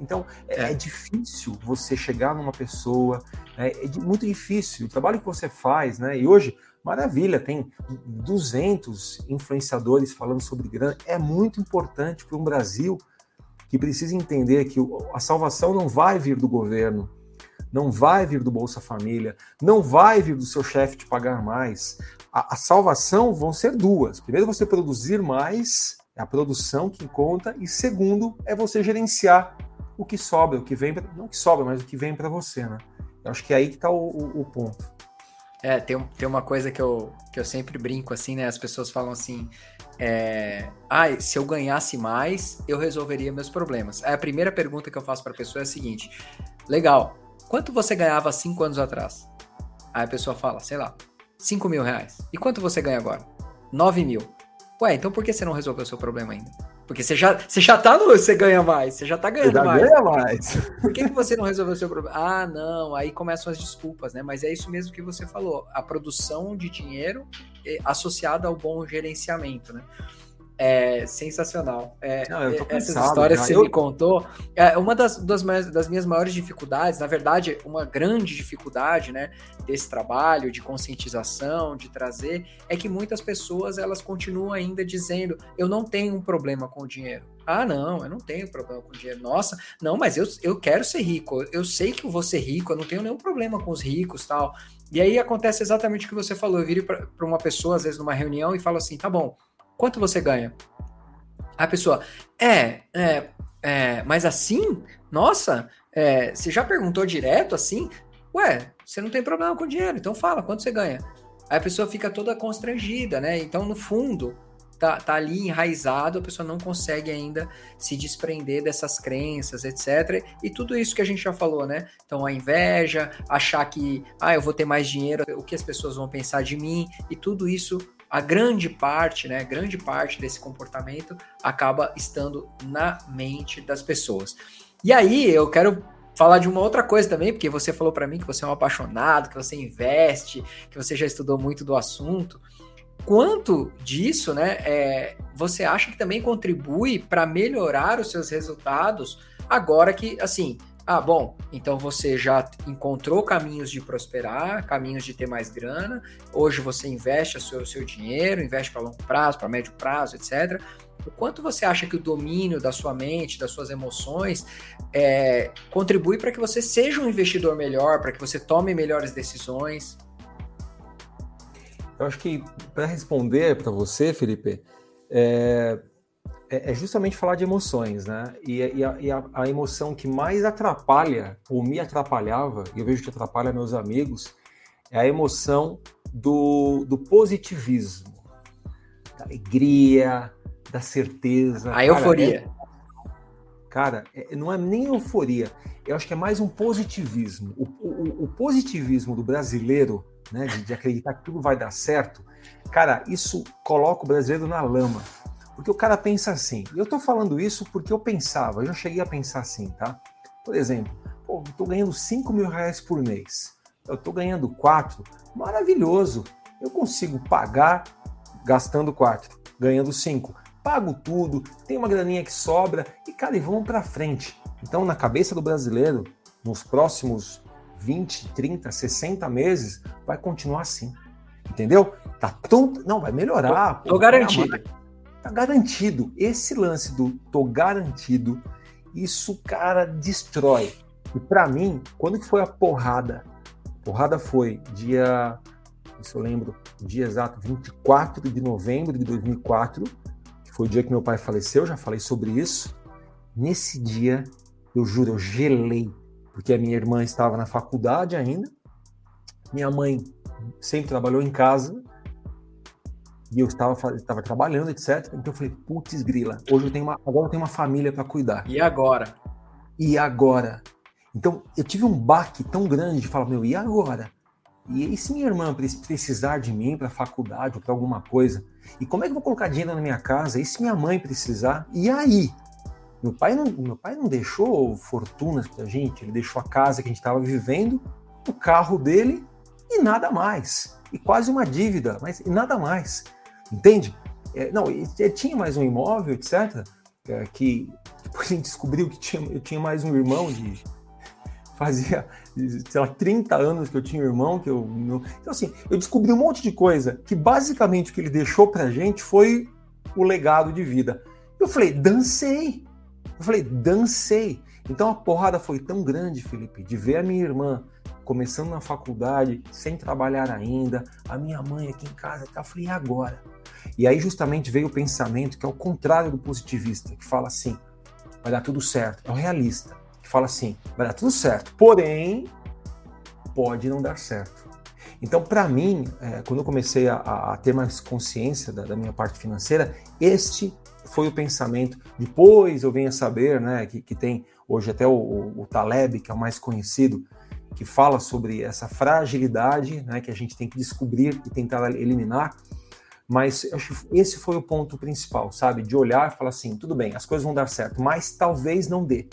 Então, é, é. é difícil você chegar numa pessoa, né? é muito difícil. O trabalho que você faz, né? E hoje Maravilha, tem 200 influenciadores falando sobre grana. É muito importante para um Brasil que precisa entender que a salvação não vai vir do governo, não vai vir do Bolsa Família, não vai vir do seu chefe te pagar mais. A, a, salvação vão ser duas. Primeiro, você produzir mais, é a produção que conta, e segundo, é você gerenciar o que sobra, o que vem, pra, não o que sobra, mas o que vem para você, né? Eu acho que é aí que está o, o, o ponto. É, tem, tem uma coisa que eu, que eu sempre brinco, assim, né? As pessoas falam assim, é, ah, se eu ganhasse mais, eu resolveria meus problemas. Aí a primeira pergunta que eu faço para a pessoa é a seguinte: legal, quanto você ganhava cinco anos atrás? Aí a pessoa fala, sei lá, 5 mil reais. E quanto você ganha agora? 9 mil. Ué, então por que você não resolveu o seu problema ainda? Porque você já, você já tá no. Você ganha mais, você já tá ganhando já mais. Ganha mais. *laughs* Por que, que você não resolveu o seu problema? Ah, não, aí começam as desculpas, né? Mas é isso mesmo que você falou. A produção de dinheiro é associada ao bom gerenciamento, né? É sensacional. É, Não, é, essas histórias que você eu... me contou. É uma das, das, das, minhas maiores dificuldades, na verdade, uma grande dificuldade né, desse trabalho de conscientização, de trazer, é que muitas pessoas elas continuam ainda dizendo: eu não tenho um problema com o dinheiro. Ah, não, eu não tenho problema com o dinheiro. Nossa, não, mas eu, eu quero ser rico. Eu sei que eu vou ser rico, eu não tenho nenhum problema com os ricos tal. E aí acontece exatamente o que você falou. Eu viro para uma pessoa, às vezes, numa reunião, e falo assim: tá bom quanto você ganha? A pessoa, é, é, é mas assim? Nossa, é, você já perguntou direto assim? Ué, você não tem problema com dinheiro, então fala, quanto você ganha? Aí a pessoa fica toda constrangida, né? Então, no fundo, tá, tá ali enraizado, a pessoa não consegue ainda se desprender dessas crenças, etc. E tudo isso que a gente já falou, né? Então, a inveja, achar que, ah, eu vou ter mais dinheiro, o que as pessoas vão pensar de mim, e tudo isso a grande parte, né, grande parte desse comportamento acaba estando na mente das pessoas. E aí eu quero falar de uma outra coisa também, porque você falou para mim que você é um apaixonado, que você investe, que você já estudou muito do assunto. Quanto disso, né, é, você acha que também contribui para melhorar os seus resultados agora que, assim, Ah, bom, então você já encontrou caminhos de prosperar, caminhos de ter mais grana. Hoje você investe o seu, seu dinheiro, investe para longo prazo, para médio prazo, etc. O quanto você acha que o domínio da sua mente, das suas emoções, é, contribui para que você seja um investidor melhor, para que você tome melhores decisões? Eu acho que para responder para você, Felipe, é, é, é, justamente falar de emoções, né? E, e, a, e a, a, emoção que mais atrapalha, ou me atrapalhava, e eu vejo que atrapalha meus amigos, é a emoção do, do positivismo, da alegria, da certeza. A cara, euforia. É, cara, é, não é nem euforia, eu acho que é mais um positivismo. O, o, o positivismo do brasileiro, né, de, de acreditar que tudo vai dar certo, cara, isso coloca o brasileiro na lama. Porque o cara pensa assim. Eu estou falando isso porque eu pensava, eu já cheguei a pensar assim, tá? Por exemplo, pô, eu tô ganhando 5 mil reais por mês. Eu estou ganhando 4. Maravilhoso. Eu consigo pagar gastando 4, ganhando 5. Pago tudo, tem uma graninha que sobra e, cara, e vamos para frente. Então, na cabeça do brasileiro, nos próximos 20, 30, 60 meses, vai continuar assim. Entendeu? Tá tão. Não, vai melhorar. Tô, tô garantido. Tá garantido. Esse lance do tô garantido, isso, cara, destrói. E para mim, quando que foi a porrada? Porrada foi dia, se eu lembro, dia exato, 24 de novembro de 2004, que foi o dia que meu pai faleceu, já falei sobre isso. Nesse dia, eu juro, eu gelei, porque a minha irmã estava na faculdade ainda, minha mãe sempre trabalhou em casa, e eu estava, estava trabalhando, etc. Então eu falei, putz, grila, hoje eu tenho uma, agora eu tenho uma família para cuidar. E agora? E agora? Então eu tive um baque tão grande de falar, meu, e agora? E, se minha irmã precisar de mim para faculdade ou para alguma coisa? E como é que eu vou colocar dinheiro na minha casa? E se minha mãe precisar? E aí? Meu pai não, meu pai não deixou fortunas para a gente, ele deixou a casa que a gente estava vivendo, o carro dele e nada mais. E quase uma dívida, mas e nada mais. Entende? É, não, tinha mais um imóvel, etc. É, que depois a gente descobriu que tinha, eu tinha mais um irmão de. Fazia, sei lá, 30 anos que eu tinha um irmão, que eu. Não, então, assim, eu descobri um monte de coisa que basicamente o que ele deixou pra gente foi o legado de vida. Eu falei, dancei. Eu falei, dancei. Então a porrada foi tão grande, Felipe, de ver a minha irmã começando na faculdade, sem trabalhar ainda, a minha mãe aqui em casa, tá, e agora? E aí justamente veio o pensamento que é o contrário do positivista, que fala assim, vai dar tudo certo. É o realista, que fala assim, vai dar tudo certo, porém, pode não dar certo. Então, para mim, é, quando eu comecei a, a, ter mais consciência da, da, minha parte financeira, este foi o pensamento. Depois eu venho a saber né, que, que tem hoje até o, o, o Taleb, que é o mais conhecido, que fala sobre essa fragilidade né, que a gente tem que descobrir e tentar eliminar. Mas acho que esse foi o ponto principal, sabe? De olhar e falar assim: tudo bem, as coisas vão dar certo, mas talvez não dê.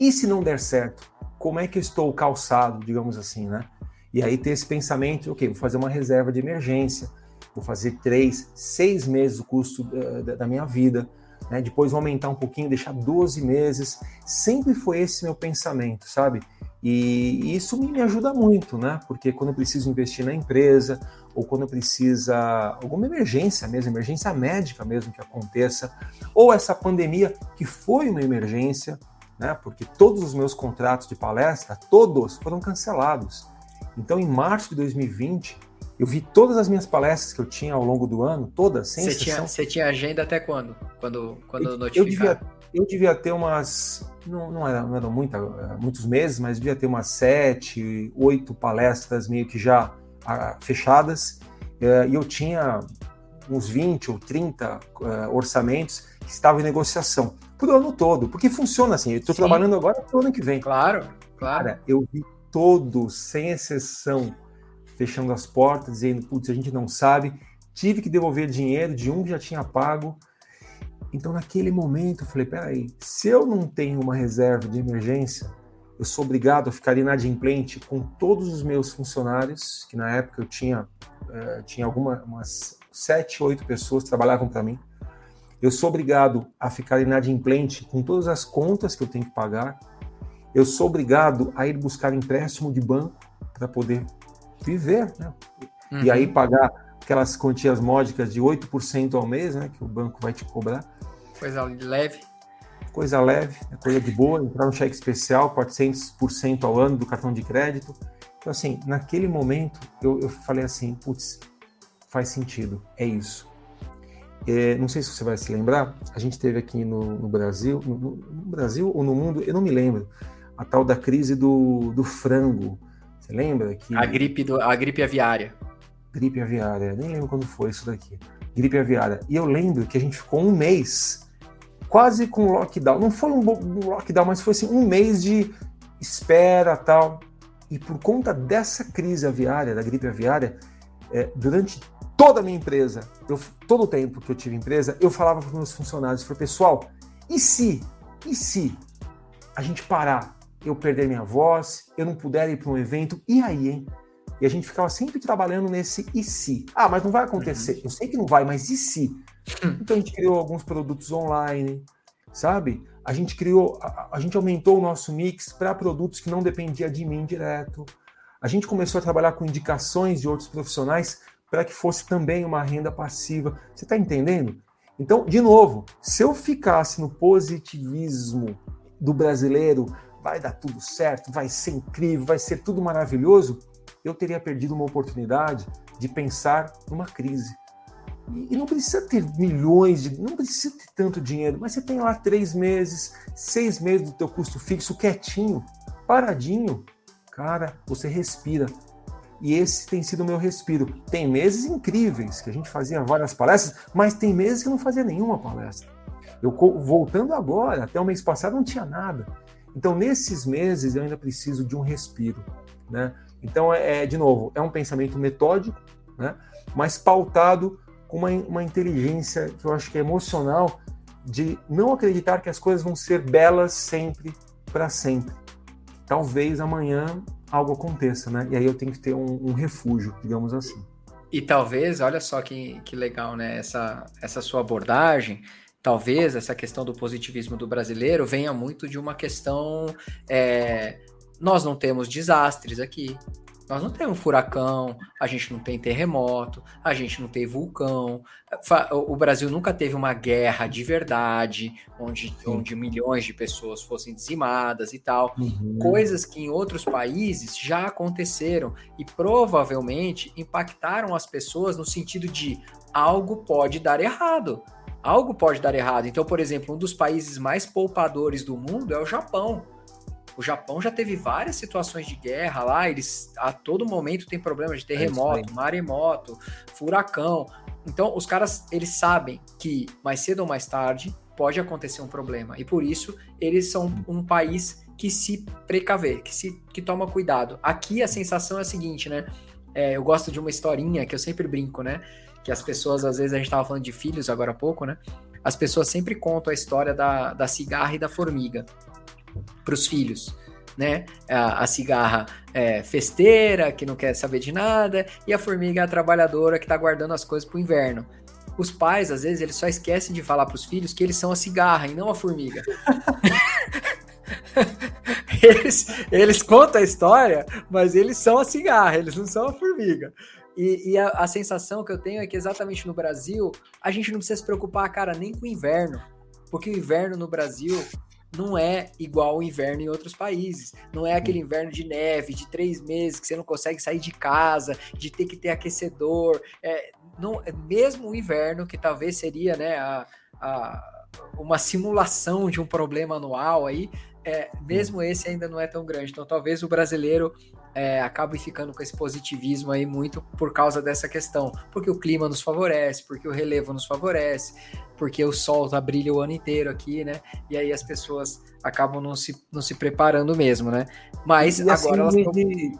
E se não der certo, como é que eu estou calçado, digamos assim, né? E aí ter esse pensamento: ok, vou fazer uma reserva de emergência, vou fazer três, seis meses o custo da, da minha vida, né? depois vou aumentar um pouquinho, deixar 12 meses. Sempre foi esse meu pensamento, sabe? E isso me ajuda muito, né? Porque quando eu preciso investir na empresa, ou quando precisa alguma emergência mesmo, emergência médica mesmo que aconteça, ou essa pandemia que foi uma emergência, né? Porque todos os meus contratos de palestra, todos foram cancelados. Então, em março de 2020, eu vi todas as minhas palestras que eu tinha ao longo do ano, todas, sem você Tinha, você tinha agenda até quando? Quando, quando eu, eu devia, eu devia ter umas não, não, era, não eram muita, eh, muitos meses, mas devia ter umas sete, oito palestras meio que já ah, fechadas, eh, e eu tinha uns 20 ou 30 eh, orçamentos que estavam em negociação para o ano todo, porque funciona assim, eu estou trabalhando agora para o ano que vem. Claro, claro. Cara, eu vi todos, sem exceção, fechando as portas, dizendo, putz, a gente não sabe, tive que devolver dinheiro de um que já tinha pago, então, naquele momento, eu falei: peraí, se eu não tenho uma reserva de emergência, eu sou obrigado a ficar inadimplente com todos os meus funcionários, que na época eu tinha, uh, tinha algumas umas sete, oito pessoas que trabalhavam para mim. Eu sou obrigado a ficar inadimplente com todas as contas que eu tenho que pagar. eu sou obrigado a ir buscar empréstimo de banco para poder viver, né? Uhum. E aí pagar aquelas quantias módicas de 8% ao mês, né? Que o banco vai te cobrar. Coisa leve. Coisa leve, né, coisa de boa, entrar no cheque especial, 400% ao ano do cartão de crédito. Então, assim, naquele momento, eu, eu falei assim, putz, faz sentido, é isso. É, não sei se você vai se lembrar, a gente teve aqui no, no Brasil, no, no, Brasil ou no mundo, eu não me lembro, a tal da crise do, do frango. Você lembra? Que... A, gripe do, a gripe aviária. Gripe aviária, nem lembro quando foi isso daqui. Gripe aviária. E eu lembro que a gente ficou um mês quase com lockdown. Não foi um, um lockdown, mas foi assim, um mês de espera tal. E por conta dessa crise aviária, da gripe aviária, é, durante toda a minha empresa, eu, todo o tempo que eu tive empresa, eu falava para os meus funcionários, falei, pessoal, e se, e se a gente parar, eu perder minha voz, eu não puder ir para um evento, e aí, hein? E a gente ficava sempre trabalhando nesse e se. Ah, mas não vai acontecer. Uhum. Eu sei que não vai, mas e se? Então a gente criou alguns produtos online, sabe? A gente criou, a, a gente aumentou o nosso mix para produtos que não dependia de mim direto. A gente começou a trabalhar com indicações de outros profissionais para que fosse também uma renda passiva. Você está entendendo? Então, de novo, se eu ficasse no positivismo do brasileiro, vai dar tudo certo, vai ser incrível, vai ser tudo maravilhoso, eu teria perdido uma oportunidade de pensar numa crise. E não precisa ter milhões de. não precisa ter tanto dinheiro, mas você tem lá três meses, seis meses do teu custo fixo quietinho, paradinho. Cara, você respira, e esse tem sido o meu respiro. Tem meses incríveis que a gente fazia várias palestras, mas tem meses que não fazia nenhuma palestra. Eu voltando agora, até o mês passado não tinha nada. Então, nesses meses, eu ainda preciso de um respiro. Né? Então, é, é de novo, é um pensamento metódico, né? mas pautado com uma, uma inteligência que eu acho que é emocional, de não acreditar que as coisas vão ser belas sempre, para sempre. Talvez amanhã algo aconteça, né? E aí eu tenho que ter um, um refúgio, digamos assim. E talvez, olha só que, que legal, né? Essa, essa sua abordagem, talvez essa questão do positivismo do brasileiro venha muito de uma questão. É, nós não temos desastres aqui, nós não temos furacão, a gente não tem terremoto, a gente não tem vulcão. O Brasil nunca teve uma guerra de verdade, onde, onde milhões de pessoas fossem dizimadas e tal. Uhum. Coisas que em outros países já aconteceram e provavelmente impactaram as pessoas no sentido de algo pode dar errado. Algo pode dar errado. Então, por exemplo, um dos países mais poupadores do mundo é o Japão o Japão já teve várias situações de guerra lá, eles a todo momento tem problema de terremoto, é maremoto, furacão. Então, os caras, eles sabem que mais cedo ou mais tarde pode acontecer um problema. E por isso, eles são um país que se precaver, que se que toma cuidado. Aqui a sensação é a seguinte, né? É, eu gosto de uma historinha que eu sempre brinco, né? Que as pessoas, às vezes, a gente estava falando de filhos agora há pouco, né? As pessoas sempre contam a história da, da cigarra e da formiga para os filhos. Né? A, a cigarra é, festeira, que não quer saber de nada, e a formiga é a trabalhadora que está guardando as coisas para o inverno. Os pais, às vezes, eles só esquecem de falar para os filhos que eles são a cigarra e não a formiga. *laughs* eles, eles contam a história, mas eles são a cigarra, eles não são a formiga. E, e a, a, sensação que eu tenho é que exatamente no Brasil, a gente não precisa se preocupar, cara, nem com o inverno. Porque o inverno no Brasil não é igual o inverno em outros países. Não é aquele inverno de neve, de três meses, que você não consegue sair de casa, de ter que ter aquecedor. É, não, é mesmo o inverno, que talvez seria né, a, a, uma simulação de um problema anual aí, é, mesmo esse ainda não é tão grande. Então, talvez o brasileiro é, acabe ficando com esse positivismo aí muito por causa dessa questão. Porque o clima nos favorece, porque o relevo nos favorece, porque o sol tá brilha o ano inteiro aqui, né? E aí as pessoas acabam não se, não se preparando mesmo, né? Mas e assim agora assim, elas. De...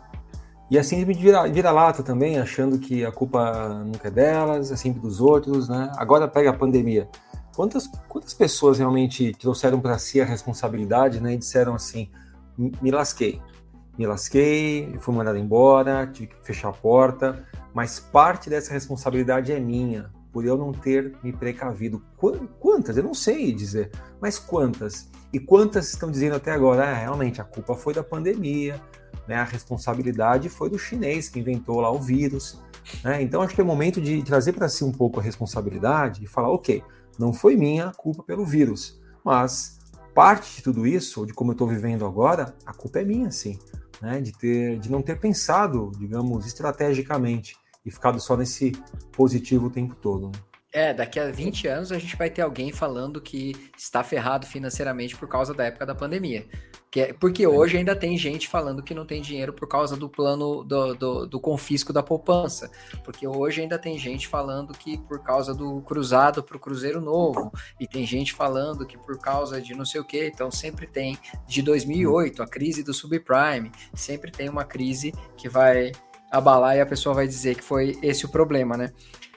E assim de vira, vira lata também, achando que a culpa nunca é delas, é sempre dos outros, né? Agora pega a pandemia. Quantas, quantas pessoas realmente trouxeram para si a responsabilidade, né? E disseram assim: me lasquei, me lasquei, fui mandado embora, tive que fechar a porta, mas parte dessa responsabilidade é minha, por eu não ter me precavido. Quantas? Eu não sei dizer, mas quantas? E quantas estão dizendo até agora, ah, realmente, a culpa foi da pandemia, né? a responsabilidade foi do chinês que inventou lá o vírus. Né? Então, acho que é momento de trazer para si um pouco a responsabilidade e falar, ok, não foi minha culpa pelo vírus, mas parte de tudo isso, de como eu estou vivendo agora, a culpa é minha, sim. Né? De, ter, de não ter pensado, digamos, estrategicamente e ficado só nesse positivo o tempo todo. Né? É, daqui a 20 anos a gente vai ter alguém falando que está ferrado financeiramente por causa da época da pandemia. Que é, porque hoje ainda tem gente falando que não tem dinheiro por causa do plano do, do, do, confisco da poupança. Porque hoje ainda tem gente falando que por causa do cruzado para o Cruzeiro Novo. E tem gente falando que por causa de não sei o que. Então sempre tem, de 2008, a crise do subprime. Sempre tem uma crise que vai abalar e a pessoa vai dizer que foi esse o problema, né?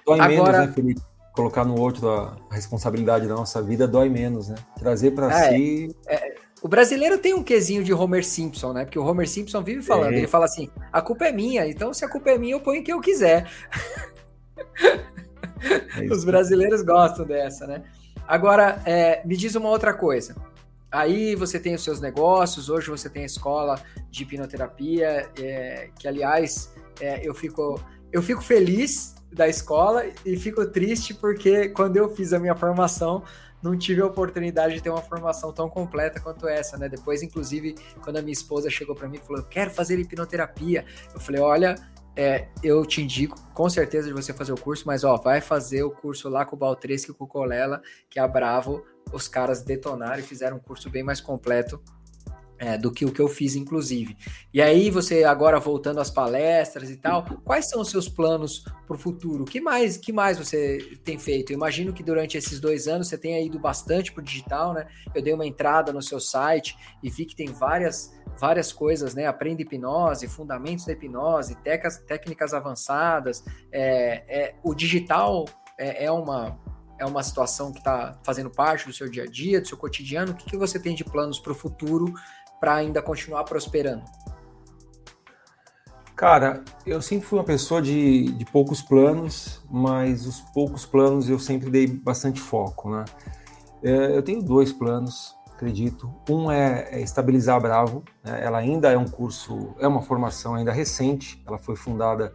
Dói Agora, menos, né, Felipe? Colocar no outro a, responsabilidade da nossa vida dói menos, né? Trazer para é, si. É, o brasileiro tem um quesinho de Homer Simpson, né? Porque o Homer Simpson vive falando, é. ele fala assim: a culpa é minha, então se a culpa é minha, eu ponho quem eu quiser. É Os brasileiros gostam dessa, né? Agora, é, me diz uma outra coisa. Aí você tem os seus negócios, hoje você tem a escola de hipnoterapia, que aliás eu, fico, eu fico feliz da escola e fico triste porque quando eu fiz a minha formação não tive a oportunidade de ter uma formação tão completa quanto essa, né? Depois, inclusive, quando a minha esposa chegou para mim e falou: Eu quero fazer hipnoterapia, eu falei: Olha, é, eu te indico com certeza de você fazer o curso, mas ó, vai fazer o curso lá com o Baltresque e com o Colela, que a Bravo, os caras detonaram e fizeram um curso bem mais completo é, do que o que eu fiz, inclusive. E aí, você agora voltando às palestras e tal, quais são os seus planos para o futuro? que mais, que mais você tem feito? Eu imagino que durante esses dois anos você tenha ido bastante para o digital, né? Eu dei uma entrada no seu site e vi que tem várias, várias coisas, né? Aprenda hipnose, fundamentos da hipnose, técnicas, técnicas avançadas. É, é, o digital é, é uma é uma situação que está fazendo parte do seu dia a dia, do seu cotidiano? O que, que você tem de planos para o futuro para ainda continuar prosperando? Cara, eu sempre fui uma pessoa de, de poucos planos, mas os poucos planos eu sempre dei bastante foco, né? É, eu tenho dois planos, acredito. Um é, é estabilizar a Bravo. Né? Ela ainda é um curso, é uma formação ainda recente. Ela foi fundada,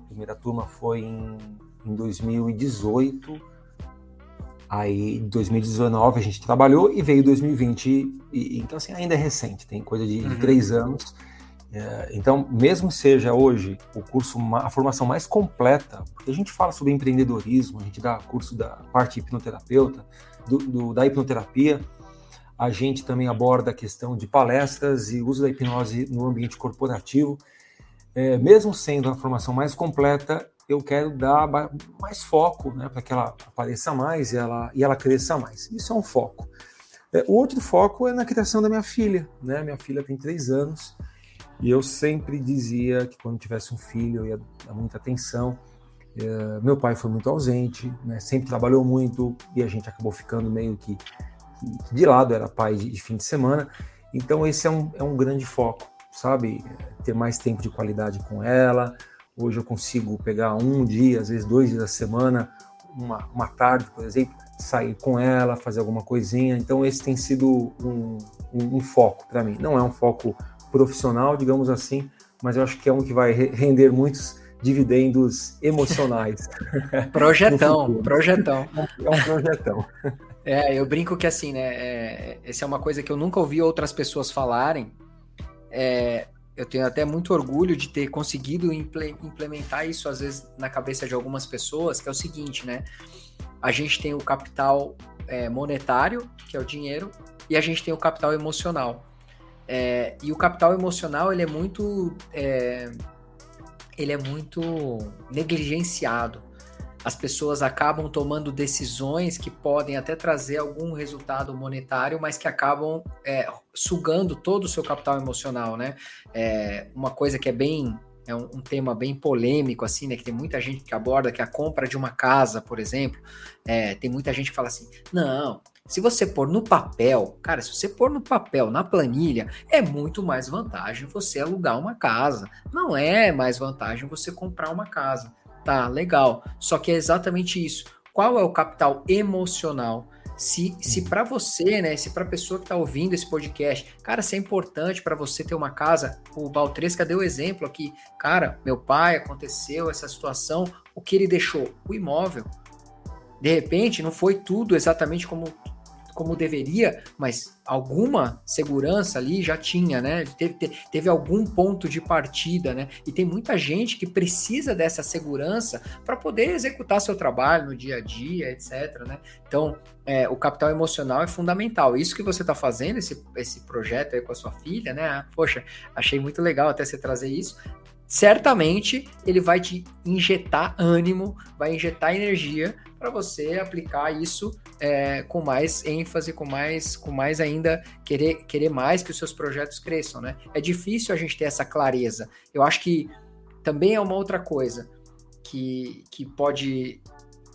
a primeira turma foi em, em 2018 Aí, em 2019, a gente trabalhou e veio 2020. E, então, assim, ainda é recente, tem coisa de, uhum. três anos. É, então, mesmo seja hoje o curso, a formação mais completa, porque a gente fala sobre empreendedorismo, a gente dá curso da parte hipnoterapeuta, do, do, da hipnoterapia, a gente também aborda a questão de palestras e uso da hipnose no ambiente corporativo. É, mesmo sendo a formação mais completa, eu quero dar mais foco, né, para que ela apareça mais e ela, e ela cresça mais. Isso é um foco. É, o outro foco é na criação da minha filha, né? Minha filha tem três anos e eu sempre dizia que quando tivesse um filho eu ia dar muita atenção. É, meu pai foi muito ausente, né? Sempre trabalhou muito e a gente acabou ficando meio que, que de lado. Era pai de, de, fim de semana. Então esse é um, é um grande foco, sabe? Ter mais tempo de qualidade com ela, Hoje eu consigo pegar um dia, às vezes dois dias da semana, uma, uma tarde, por exemplo, sair com ela, fazer alguma coisinha. Então, esse tem sido um, um, um foco para mim. Não é um foco profissional, digamos assim, mas eu acho que é um que vai render muitos dividendos emocionais. *laughs* Projetão, *laughs* projetão. É um projetão. *laughs* É, eu brinco que assim, né? É, essa é uma coisa que eu nunca ouvi outras pessoas falarem. É, eu tenho até muito orgulho de ter conseguido implementar isso às vezes na cabeça de algumas pessoas, que é o seguinte, né? A gente tem o capital é, monetário, que é o dinheiro, e a gente tem o capital emocional. É, e o capital emocional ele é muito é, ele é muito negligenciado as pessoas acabam tomando decisões que podem até trazer algum resultado monetário, mas que acabam é, sugando todo o seu capital emocional, né? É, uma coisa que é bem é um, um, tema bem polêmico, assim, né? Que tem muita gente que aborda, que é a compra de uma casa, por exemplo. É, tem muita gente que fala assim: não, se você pôr no papel, cara, se você pôr no papel, na planilha, é muito mais vantagem você alugar uma casa. Não é mais vantagem você comprar uma casa. Tá, legal. Só que é exatamente isso. qual é o capital emocional? Se, se para você, né, se para a pessoa que está ouvindo esse podcast, cara, se é importante para você ter uma casa, o Baltresca deu exemplo aqui, cara, meu pai aconteceu essa situação, o que ele deixou? O imóvel. De repente, não foi tudo exatamente como como deveria, mas alguma segurança ali já tinha, né? Teve, teve algum ponto de partida, né? E tem muita gente que precisa dessa segurança para poder executar seu trabalho no dia a dia, etc. Né? Então, é, o capital emocional é fundamental. Isso que você está fazendo, esse, esse projeto aí com a sua filha, né? Poxa, achei muito legal até você trazer isso certamente ele vai te injetar ânimo, vai injetar energia para você aplicar isso é, com mais ênfase, com mais, com mais ainda querer, querer mais que os seus projetos cresçam, né? É difícil a gente ter essa clareza. Eu acho que também é uma outra coisa que, que pode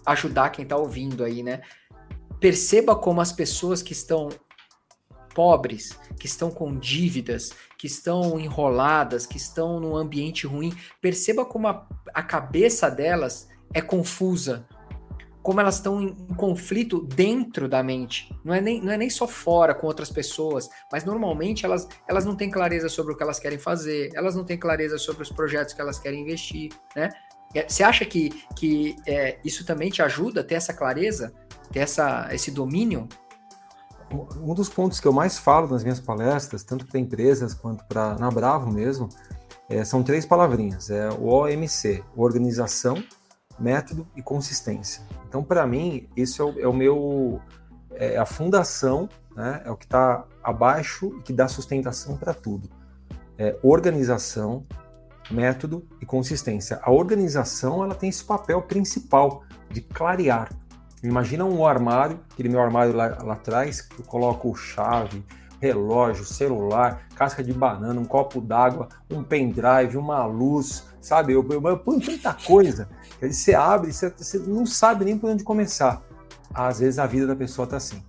ajudar quem está ouvindo aí, né? Perceba como as pessoas que estão pobres, que estão com dívidas, que estão enroladas, que estão num ambiente ruim, perceba como a, a cabeça delas é confusa, como elas estão em, conflito dentro da mente. Não é, nem, não é nem só fora com outras pessoas, mas normalmente elas, elas não têm clareza sobre o que elas querem fazer, elas não têm clareza sobre os projetos que elas querem investir, né? É, você acha que, que é, isso também te ajuda a ter essa clareza, ter essa, esse domínio um dos pontos que eu mais falo nas minhas palestras, tanto para empresas quanto para na Bravo mesmo, é, são três palavrinhas: é o OMC, organização, método e consistência. Então, para mim, isso é o, é o, meu é a fundação, né? É o que está abaixo e que dá sustentação para tudo. É organização, método e consistência. A organização ela tem esse papel principal de clarear Imagina um armário, aquele meu armário lá, lá atrás, que eu coloco chave, relógio, celular, casca de banana, um copo d'água, um pendrive, uma luz, sabe? Eu, eu, eu ponho tanta coisa. Aí você abre, você, você não sabe nem por onde começar. Às vezes a vida da pessoa está assim.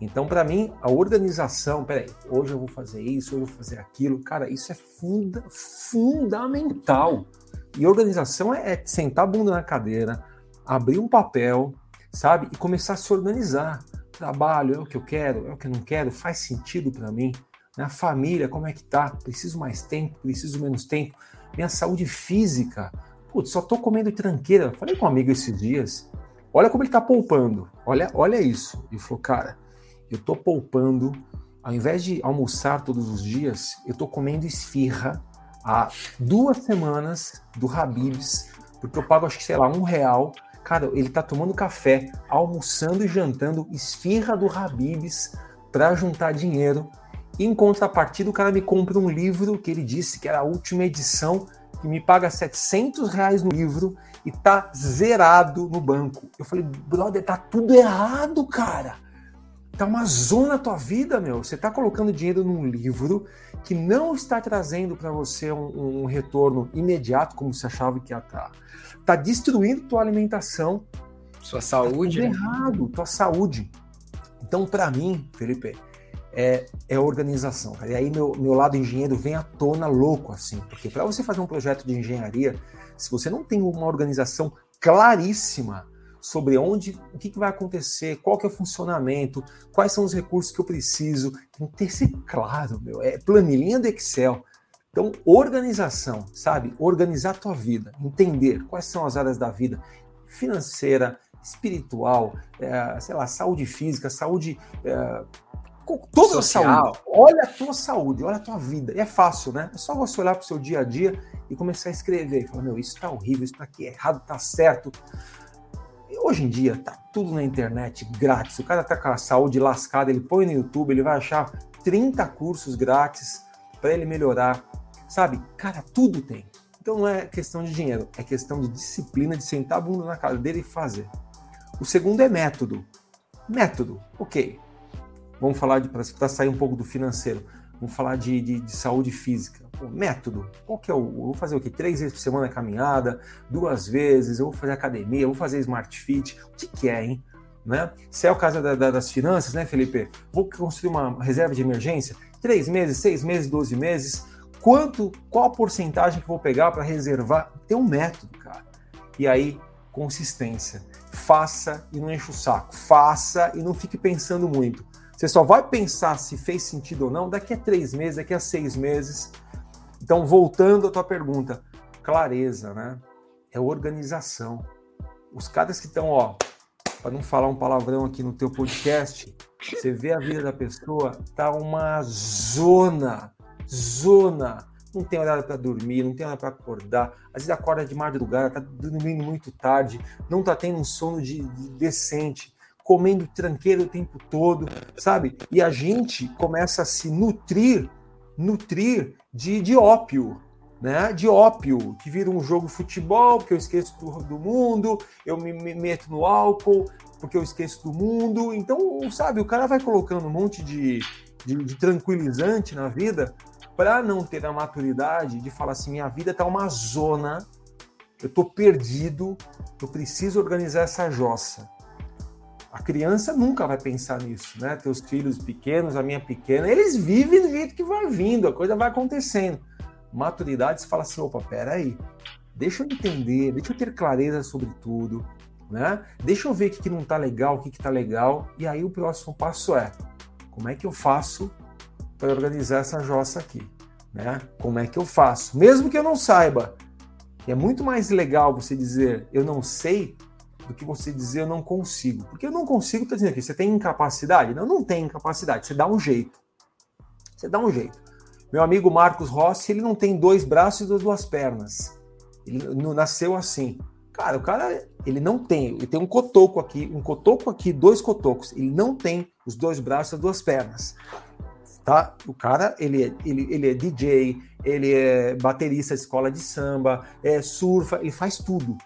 Então, para mim, a organização, peraí, hoje eu vou fazer isso, hoje eu vou fazer aquilo, cara, isso é funda, fundamental. E organização é, é sentar a bunda na cadeira, abrir um papel, sabe? E começar a se organizar. Trabalho é o que eu quero, é o que eu não quero, faz sentido para mim. Minha família, como é que tá? Preciso mais tempo, preciso menos tempo. Minha saúde física, putz, só tô comendo tranqueira. Falei com um amigo esses dias, olha como ele tá poupando. Olha, olha isso. Ele falou, cara, eu tô poupando, ao invés de almoçar todos os dias, eu tô comendo esfirra há duas semanas do Habibs, porque eu pago, acho que, sei lá, um real Cara, ele tá tomando café, almoçando e jantando esfirra do Habibs para juntar dinheiro. Em contrapartida, o cara me compra um livro que ele disse que era a última edição, que me paga 700 reais no livro e tá zerado no banco. Eu falei, brother, tá tudo errado, cara. Tá uma zona a tua vida, meu. Você tá colocando dinheiro num livro que não está trazendo para você um, um, retorno imediato, como você achava que ia estar. Tá destruindo tua alimentação. Sua saúde. Tá errado, tua saúde. Então, para mim, Felipe, é, é organização. Cara. E aí meu, meu lado engenheiro vem à tona louco, assim. Porque para você fazer um projeto de engenharia, se você não tem uma organização claríssima sobre onde, o que, que vai acontecer, qual que é o funcionamento, quais são os recursos que eu preciso, tem que ter ser claro, meu. É planilhinha do Excel. Então, organização, sabe? Organizar a tua vida, entender quais são as áreas da vida financeira, espiritual, é, sei lá, saúde física, saúde. É, toda Social. a saúde. Olha a tua saúde, olha a tua vida. E é fácil, né? É só você olhar para o seu dia a dia e começar a escrever. Falar, meu, isso está horrível, isso está aqui errado, está certo. E hoje em dia, tá tudo na internet, grátis. O cara tá com a saúde lascada, ele põe no YouTube, ele vai achar 30 cursos grátis para ele melhorar Sabe? Cara, tudo tem. Então não é questão de dinheiro, é questão de disciplina, de sentar a bunda na cadeira e fazer. O segundo é método. Método, ok. Vamos falar de para sair um pouco do financeiro. Vamos falar de, de, de saúde física. Método. Qual que é o. Eu vou fazer o quê? Três vezes por semana caminhada, duas vezes, eu vou fazer academia, eu vou fazer smart fit. O que, que é, hein? Né? Se é o caso da, da, das finanças, né, Felipe? Vou construir uma reserva de emergência? Três meses, seis meses, doze meses quanto, qual porcentagem que vou pegar para reservar? Tem um método, cara. E aí, consistência. Faça e não enche o saco. Faça e não fique pensando muito. Você só vai pensar se fez sentido ou não daqui a três meses, daqui a seis meses. Então, voltando à tua pergunta, clareza, né? É organização. Os caras que estão, ó, para não falar um palavrão aqui no teu podcast, você vê a vida da pessoa, tá uma zona, zona não tem horário para dormir, não tem hora para acordar, às vezes acorda de madrugada, tá dormindo muito tarde, não tá tendo um sono de, de decente, comendo tranqueiro o tempo todo, sabe? E a gente começa a se nutrir, nutrir de, de ópio, né? De ópio, que vira um jogo de futebol, porque eu esqueço do, do mundo, eu me, me meto no álcool, porque eu esqueço do mundo. Então, sabe, o cara vai colocando um monte de, de, de tranquilizante na vida para não ter a maturidade de falar assim: minha vida está uma zona, eu estou perdido, eu preciso organizar essa jossa. A criança nunca vai pensar nisso, né? Teus filhos pequenos, a minha pequena, eles vivem do jeito que vai vindo, a coisa vai acontecendo. Maturidade, você fala assim: opa, peraí, deixa eu entender, deixa eu ter clareza sobre tudo, né? Deixa eu ver o que, que não está legal, o que, está legal, e aí o próximo passo é: como é que eu faço para organizar essa jossa aqui, né? Como é que eu faço? Mesmo que eu não saiba. É muito mais legal você dizer eu não sei do que você dizer eu não consigo. Porque eu não consigo, tá dizendo aqui, você tem incapacidade? Não, não tem incapacidade, você dá um jeito. Você dá um jeito. Meu amigo Marcos Rossi, ele não tem dois braços e duas pernas. Ele nasceu assim. Cara, o cara, ele não tem, ele tem um cotoco aqui, um cotoco aqui, dois cotocos. Ele não tem os dois braços e duas pernas tá? O cara, ele é, ele, ele é DJ, ele é baterista escola de samba, é surfa, ele faz tudo.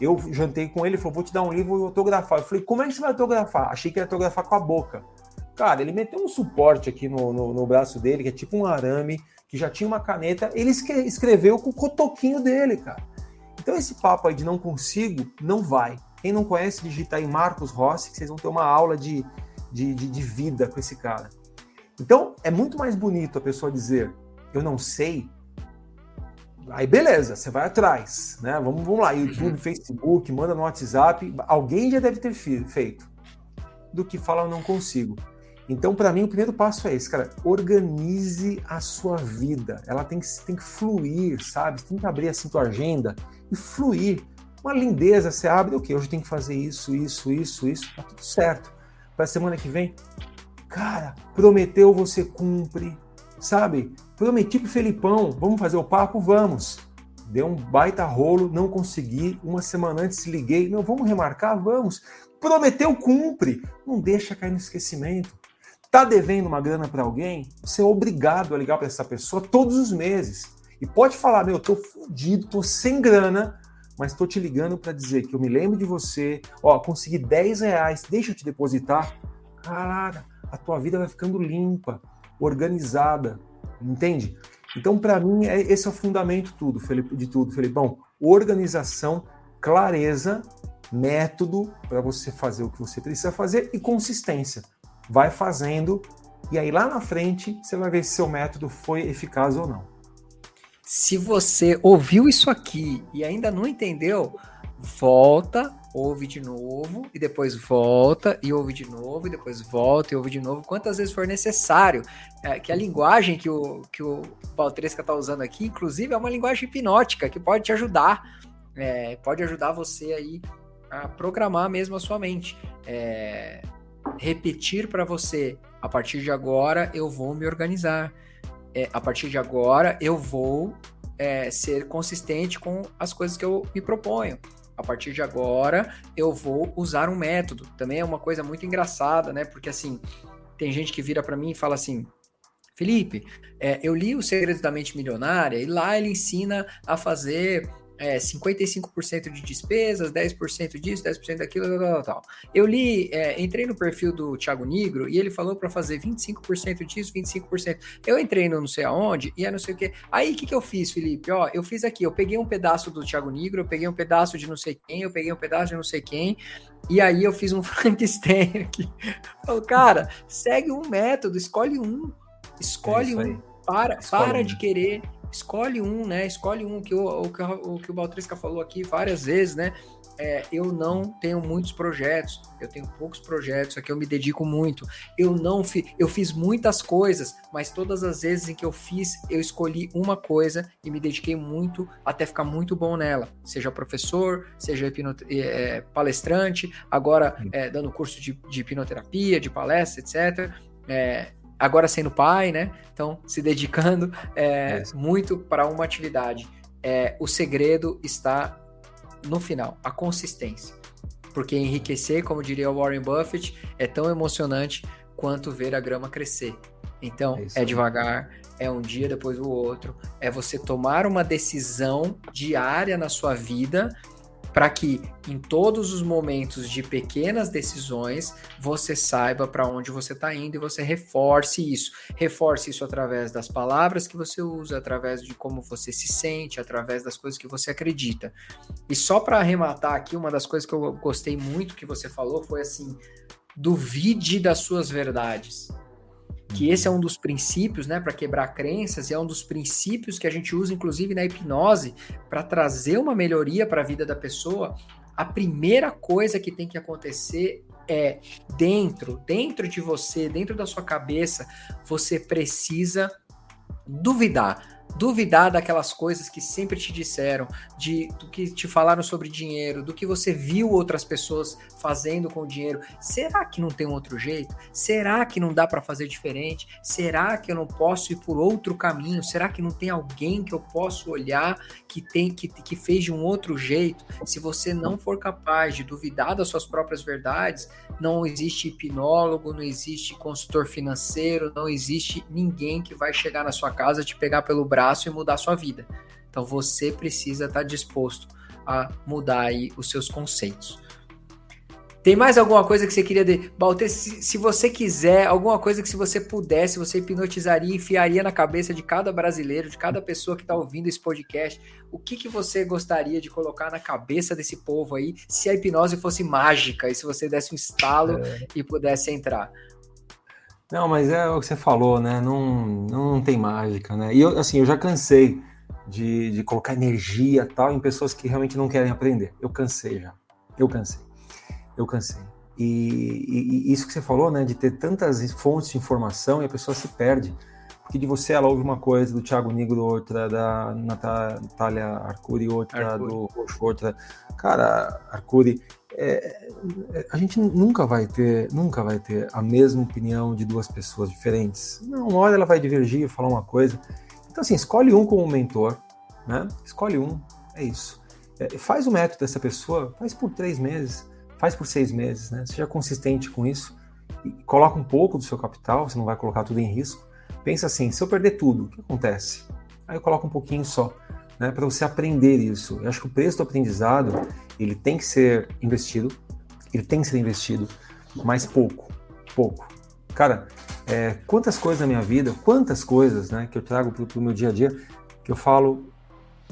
Eu jantei com ele, falou, vou te dar um livro e autografar. Eu falei, como é que você vai autografar? Achei que ia autografar com a boca. Cara, ele meteu um suporte aqui no, no, no braço dele, que é tipo um arame, que já tinha uma caneta, ele escreveu com o cotoquinho dele, cara. Então esse papo aí de não consigo, não vai. Quem não conhece, digitar em Marcos Rossi, que vocês vão ter uma aula de, de, de, de vida com esse cara. Então, é muito mais bonito a pessoa dizer, eu não sei. Aí, beleza, você vai atrás, né? Vamos, vamos lá, YouTube, uhum. Facebook, manda no WhatsApp, alguém já deve ter feito, do que falar eu não consigo. Então, para mim, o primeiro passo é esse, cara. Organize a sua vida. Ela tem que, tem que fluir, sabe? Tem que abrir assim tua agenda e fluir. Uma lindeza, você abre, ok, hoje tem que fazer isso, isso, isso, isso, tá tudo certo. Para semana que vem, Cara, prometeu, você cumpre, sabe? Prometi pro Felipão, vamos fazer o papo? Vamos. Deu um baita rolo, não consegui. Uma semana antes liguei, não, vamos remarcar? Vamos. Prometeu, cumpre. Não deixa cair no esquecimento. Tá devendo uma grana para alguém? Você é obrigado a ligar para essa pessoa todos os meses. E pode falar, meu, eu tô fudido, tô sem grana, mas tô te ligando para dizer que eu me lembro de você. Ó, consegui 10 reais, deixa eu te depositar. Cara, a tua vida vai ficando limpa, organizada, entende? Então, para mim, é, esse é o fundamento tudo, Felipe, de tudo, Felipão. Organização, clareza, método para você fazer o que você precisa fazer e consistência. Vai fazendo e aí lá na frente você vai ver se seu método foi eficaz ou não. Se você ouviu isso aqui e ainda não entendeu, volta, ouve de novo, e depois volta, e ouve de novo, e depois volta, e ouve de novo, quantas vezes for necessário. É, que a linguagem que o, que o Baltresca está usando aqui, inclusive, é uma linguagem hipnótica que pode te ajudar, é, pode ajudar você aí a programar mesmo a sua mente. É, repetir para você, a partir de agora eu vou me organizar. É, a partir de agora eu vou é, ser consistente com as coisas que eu me proponho a partir de agora eu vou usar um método. Também é uma coisa muito engraçada, né? Porque assim, tem gente que vira para mim e fala assim: Felipe, é, eu li o Segredos da Mente Milionária e lá ele ensina a fazer é, 55% de despesas, 10% disso, 10% daquilo, tal, tal, tal. Eu li, é, entrei no perfil do Thiago Negro e ele falou para fazer 25% disso, 25%. Eu entrei no não sei aonde e é não sei o que. Aí o que, que eu fiz, Felipe? Ó, eu fiz aqui, eu peguei um pedaço do Thiago Negro, eu peguei um pedaço de não sei quem, eu peguei um pedaço de não sei quem, e aí eu fiz um *laughs* Frankenstein aqui. Falei, cara, segue um método, escolhe um. Escolhe é um. Para, para um. de querer escolhe um, né? Escolhe um que o, o, o que o Baltrisca falou aqui várias vezes, né? é, eu não tenho muitos projetos, eu tenho poucos projetos, aqui eu me dedico muito. Eu não fi, eu fiz muitas coisas, mas todas as vezes em que eu fiz, eu escolhi uma coisa e me dediquei muito até ficar muito bom nela. Seja professor, seja é, palestrante, agora é, dando curso de, de, hipnoterapia, de palestra, etc. É, agora sendo pai, né? Então, se dedicando é, muito para uma atividade. É, o segredo está no final, a consistência. Porque enriquecer, como diria Warren Buffett, é tão emocionante quanto ver a grama crescer. Então, é, é devagar, é um dia depois do outro, é você tomar uma decisão diária na sua vida para que em todos os momentos de pequenas decisões você saiba para onde você está indo e você reforce isso. Reforce isso através das palavras que você usa, através de como você se sente, através das coisas que você acredita. E só para arrematar aqui, uma das coisas que eu gostei muito que você falou foi assim: duvide das suas verdades que esse é um dos princípios, né, para quebrar crenças, e é um dos princípios que a gente usa, inclusive, na hipnose, para trazer uma melhoria para a vida da pessoa. A primeira coisa que tem que acontecer é dentro, dentro de você, dentro da sua cabeça, você precisa duvidar duvidar daquelas coisas que sempre te disseram, de do que te falaram sobre dinheiro, do que você viu outras pessoas fazendo com o dinheiro. Será que não tem um outro jeito? Será que não dá para fazer diferente? Será que eu não posso ir por outro caminho? Será que não tem alguém que eu posso olhar que tem que, que fez de um outro jeito? Se você não for capaz de duvidar das suas próprias verdades, não existe hipnólogo, não existe consultor financeiro, não existe ninguém que vai chegar na sua casa te pegar pelo braço braço e mudar a sua vida. Então você precisa estar disposto a mudar aí os seus conceitos. Tem mais alguma coisa que você queria de Balter, se, se, você quiser, alguma coisa que se você pudesse, você hipnotizaria, enfiaria na cabeça de cada brasileiro, de cada pessoa que está ouvindo esse podcast, o que, que você gostaria de colocar na cabeça desse povo aí, se a hipnose fosse mágica e se você desse um estalo é. e pudesse entrar? Não, mas é o que você falou, né? Não, não tem mágica, né? E eu, assim, eu já cansei de, de colocar energia tal em pessoas que realmente não querem aprender. Eu cansei já. Eu cansei. Eu cansei. E, e, e isso que você falou, né? De ter tantas fontes de informação e a pessoa se perde. Porque de você ela ouve uma coisa, do Thiago Negro outra, da Natália Arcuri outra, Arcuri. do Roxo outra. Cara, Arcuri, é, a gente nunca vai ter, nunca vai ter a mesma opinião de duas pessoas diferentes. Não, uma hora ela vai divergir, falar uma coisa. Então assim, escolhe um como mentor, né? Escolhe um, é isso. É, faz o método dessa pessoa, faz por três meses, faz por seis meses, né? Seja consistente com isso e coloca um pouco do seu capital, você não vai colocar tudo em risco. Pensa assim, se eu perder tudo, o que acontece? Aí eu coloco um pouquinho só né, para você aprender isso. Eu acho que o preço do aprendizado ele tem que ser investido, ele tem que ser investido, mas pouco, pouco. Cara, é, quantas coisas na minha vida, quantas coisas, né, que eu trago para o meu dia a dia, que eu falo,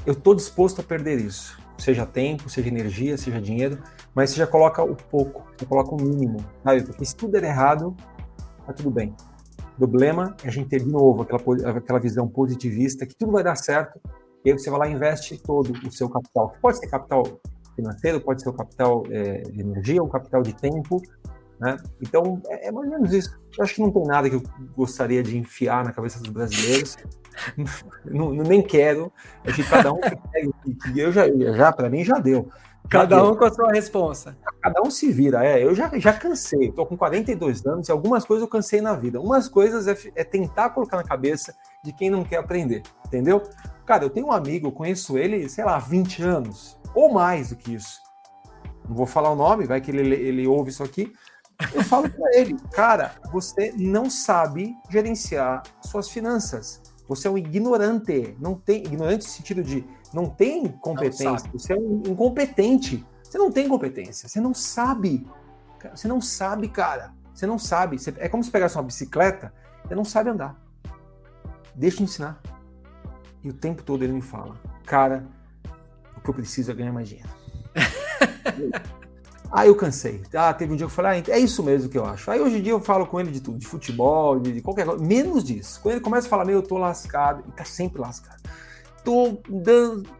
eu estou disposto a perder isso, seja tempo, seja energia, seja dinheiro, mas você já coloca o pouco, você coloca o mínimo, sabe? Porque se tudo der errado, tá tudo bem. O problema é a gente ter de novo aquela, aquela visão positivista que tudo vai dar certo e aí você vai lá e investe todo o seu capital. Pode ser capital financeiro, pode ser o capital é, de energia, o capital de tempo, né? Então, é, é, mais ou menos isso. Eu acho que não tem nada que eu gostaria de enfiar na cabeça dos brasileiros. *laughs* não, nem quero. Acho que cada um que eu já, já para mim já deu. Cada um com a sua responsa. Cada um se vira. É, eu já, já cansei. Estou com 42 anos e algumas coisas eu cansei na vida. Umas coisas é, é tentar colocar na cabeça de quem não quer aprender, entendeu? Cara, eu tenho um amigo, eu conheço ele, sei lá, 20 anos, ou mais do que isso. Não vou falar o nome, vai que ele, ele ouve isso aqui. Eu falo para ele, cara, você não sabe gerenciar suas finanças. Você é um ignorante. Não tem ignorante no sentido de não tem competência. Não você é um incompetente. Você não tem competência. Você não sabe. Você não sabe, cara. Você não sabe. Você, é como se pegasse uma bicicleta e não sabe andar. Deixa eu ensinar. E o tempo todo ele me fala, cara, o que eu preciso é ganhar mais dinheiro. *laughs* Aí eu cansei. Ah, teve um dia que eu falei, ah, é isso mesmo que eu acho. Aí hoje em dia eu falo com ele de tudo, de futebol, de, de qualquer coisa, menos disso. Quando ele começa a falar, meu, eu tô lascado, e tá sempre lascado. tô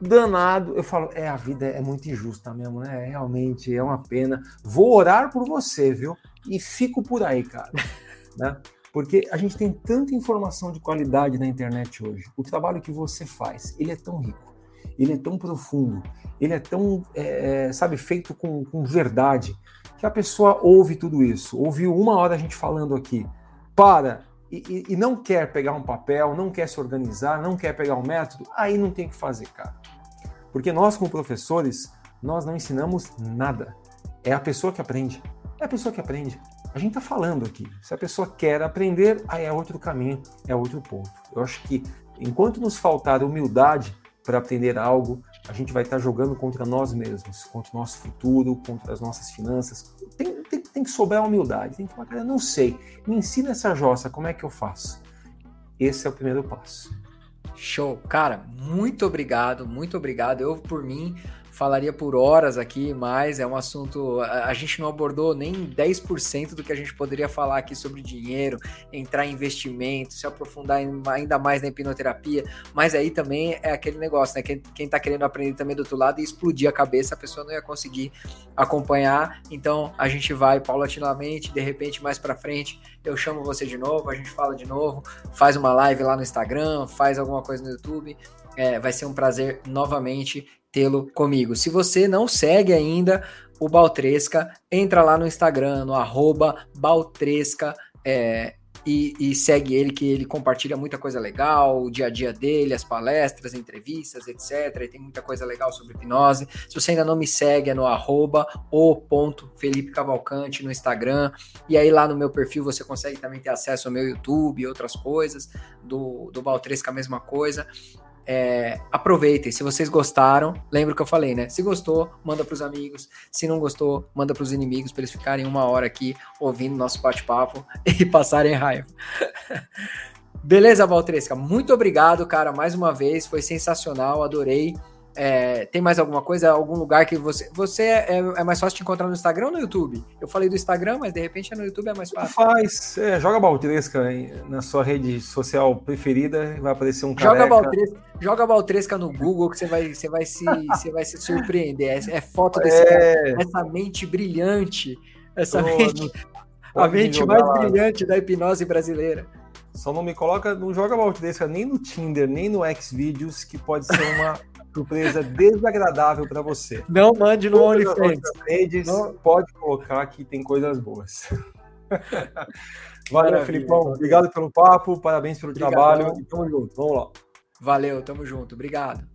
danado. Eu falo, é, a vida é muito injusta mesmo, né? Realmente é uma pena. Vou orar por você, viu? E fico por aí, cara. *laughs* né? Porque a gente tem tanta informação de qualidade na internet hoje. O trabalho que você faz, ele é tão rico, ele é tão profundo, ele é tão, é, é sabe, feito com, com verdade, que a pessoa ouve tudo isso. Ouviu uma hora a gente falando aqui, para e, e, não quer pegar um papel, não quer se organizar, não quer pegar um método, aí não tem o que fazer, cara. Porque nós, como professores, nós não ensinamos nada. É a pessoa que aprende. É a pessoa que aprende. A gente está falando aqui. Se a pessoa quer aprender, aí é outro caminho, é outro ponto. Eu acho que enquanto nos faltar humildade para aprender algo, a gente vai estar tá jogando contra nós mesmos, contra o nosso futuro, contra as nossas finanças. Tem, tem, tem que sobrar humildade. Tem que falar, cara, não sei. Me ensina essa jossa, como é que eu faço? Esse é o primeiro passo. Show. Cara, muito obrigado, muito obrigado. Eu, por mim, falaria por horas aqui, mas é um assunto. A, gente não abordou nem 10% do que a gente poderia falar aqui sobre dinheiro, entrar em investimento, se aprofundar ainda mais na hipnoterapia. Mas aí também é aquele negócio, né? Quem, quem tá querendo aprender também do outro lado e explodir a cabeça, a pessoa não ia conseguir acompanhar. Então a gente vai paulatinamente, de repente, mais para frente, eu chamo você de novo, a gente fala de novo, faz uma live lá no Instagram, faz alguma coisa no YouTube. É, vai ser um prazer novamente tê-lo comigo. Se você não segue ainda o Baltresca, entra lá no Instagram, no arroba Baltresca, é, e, e, segue ele, que ele compartilha muita coisa legal, o dia a dia dele, as palestras, entrevistas, etc. E tem muita coisa legal sobre hipnose. Se você ainda não me segue, é no arroba Felipe Cavalcante no Instagram. E aí lá no meu perfil você consegue também ter acesso ao meu YouTube e outras coisas. Do, do Baltresca a mesma coisa. É, aproveitem. Se vocês gostaram, lembra o que eu falei, né? Se gostou, manda para os amigos. Se não gostou, manda para os inimigos para eles ficarem uma hora aqui ouvindo nosso bate-papo *laughs* e passarem raiva. *laughs* Beleza, Valtresca? Muito obrigado, cara, mais uma vez. Foi sensacional, adorei. É, tem mais alguma coisa? Algum lugar que você. Você é, é, mais fácil te encontrar no Instagram ou no YouTube? Eu falei do Instagram, mas de repente é no YouTube é mais fácil. Faz. É, joga Baltresca na sua rede social preferida, vai aparecer um joga Baltresca, joga Baltresca no Google que você vai, você vai, se, *laughs* você vai se surpreender. É, é foto desse é. cara, essa mente brilhante. Essa mente. *laughs* a mente mais brilhante da hipnose brasileira. Só não me coloca, não joga Baltresca nem no Tinder, nem no Xvideos, que pode ser uma *laughs* surpresa desagradável para você. Não mande no OnlyFans. Pode colocar que tem coisas boas. Valeu. Filipão. Obrigado pelo papo, parabéns pelo Obrigado. trabalho. tamo junto. Vamos lá. Valeu, tamo junto. Obrigado.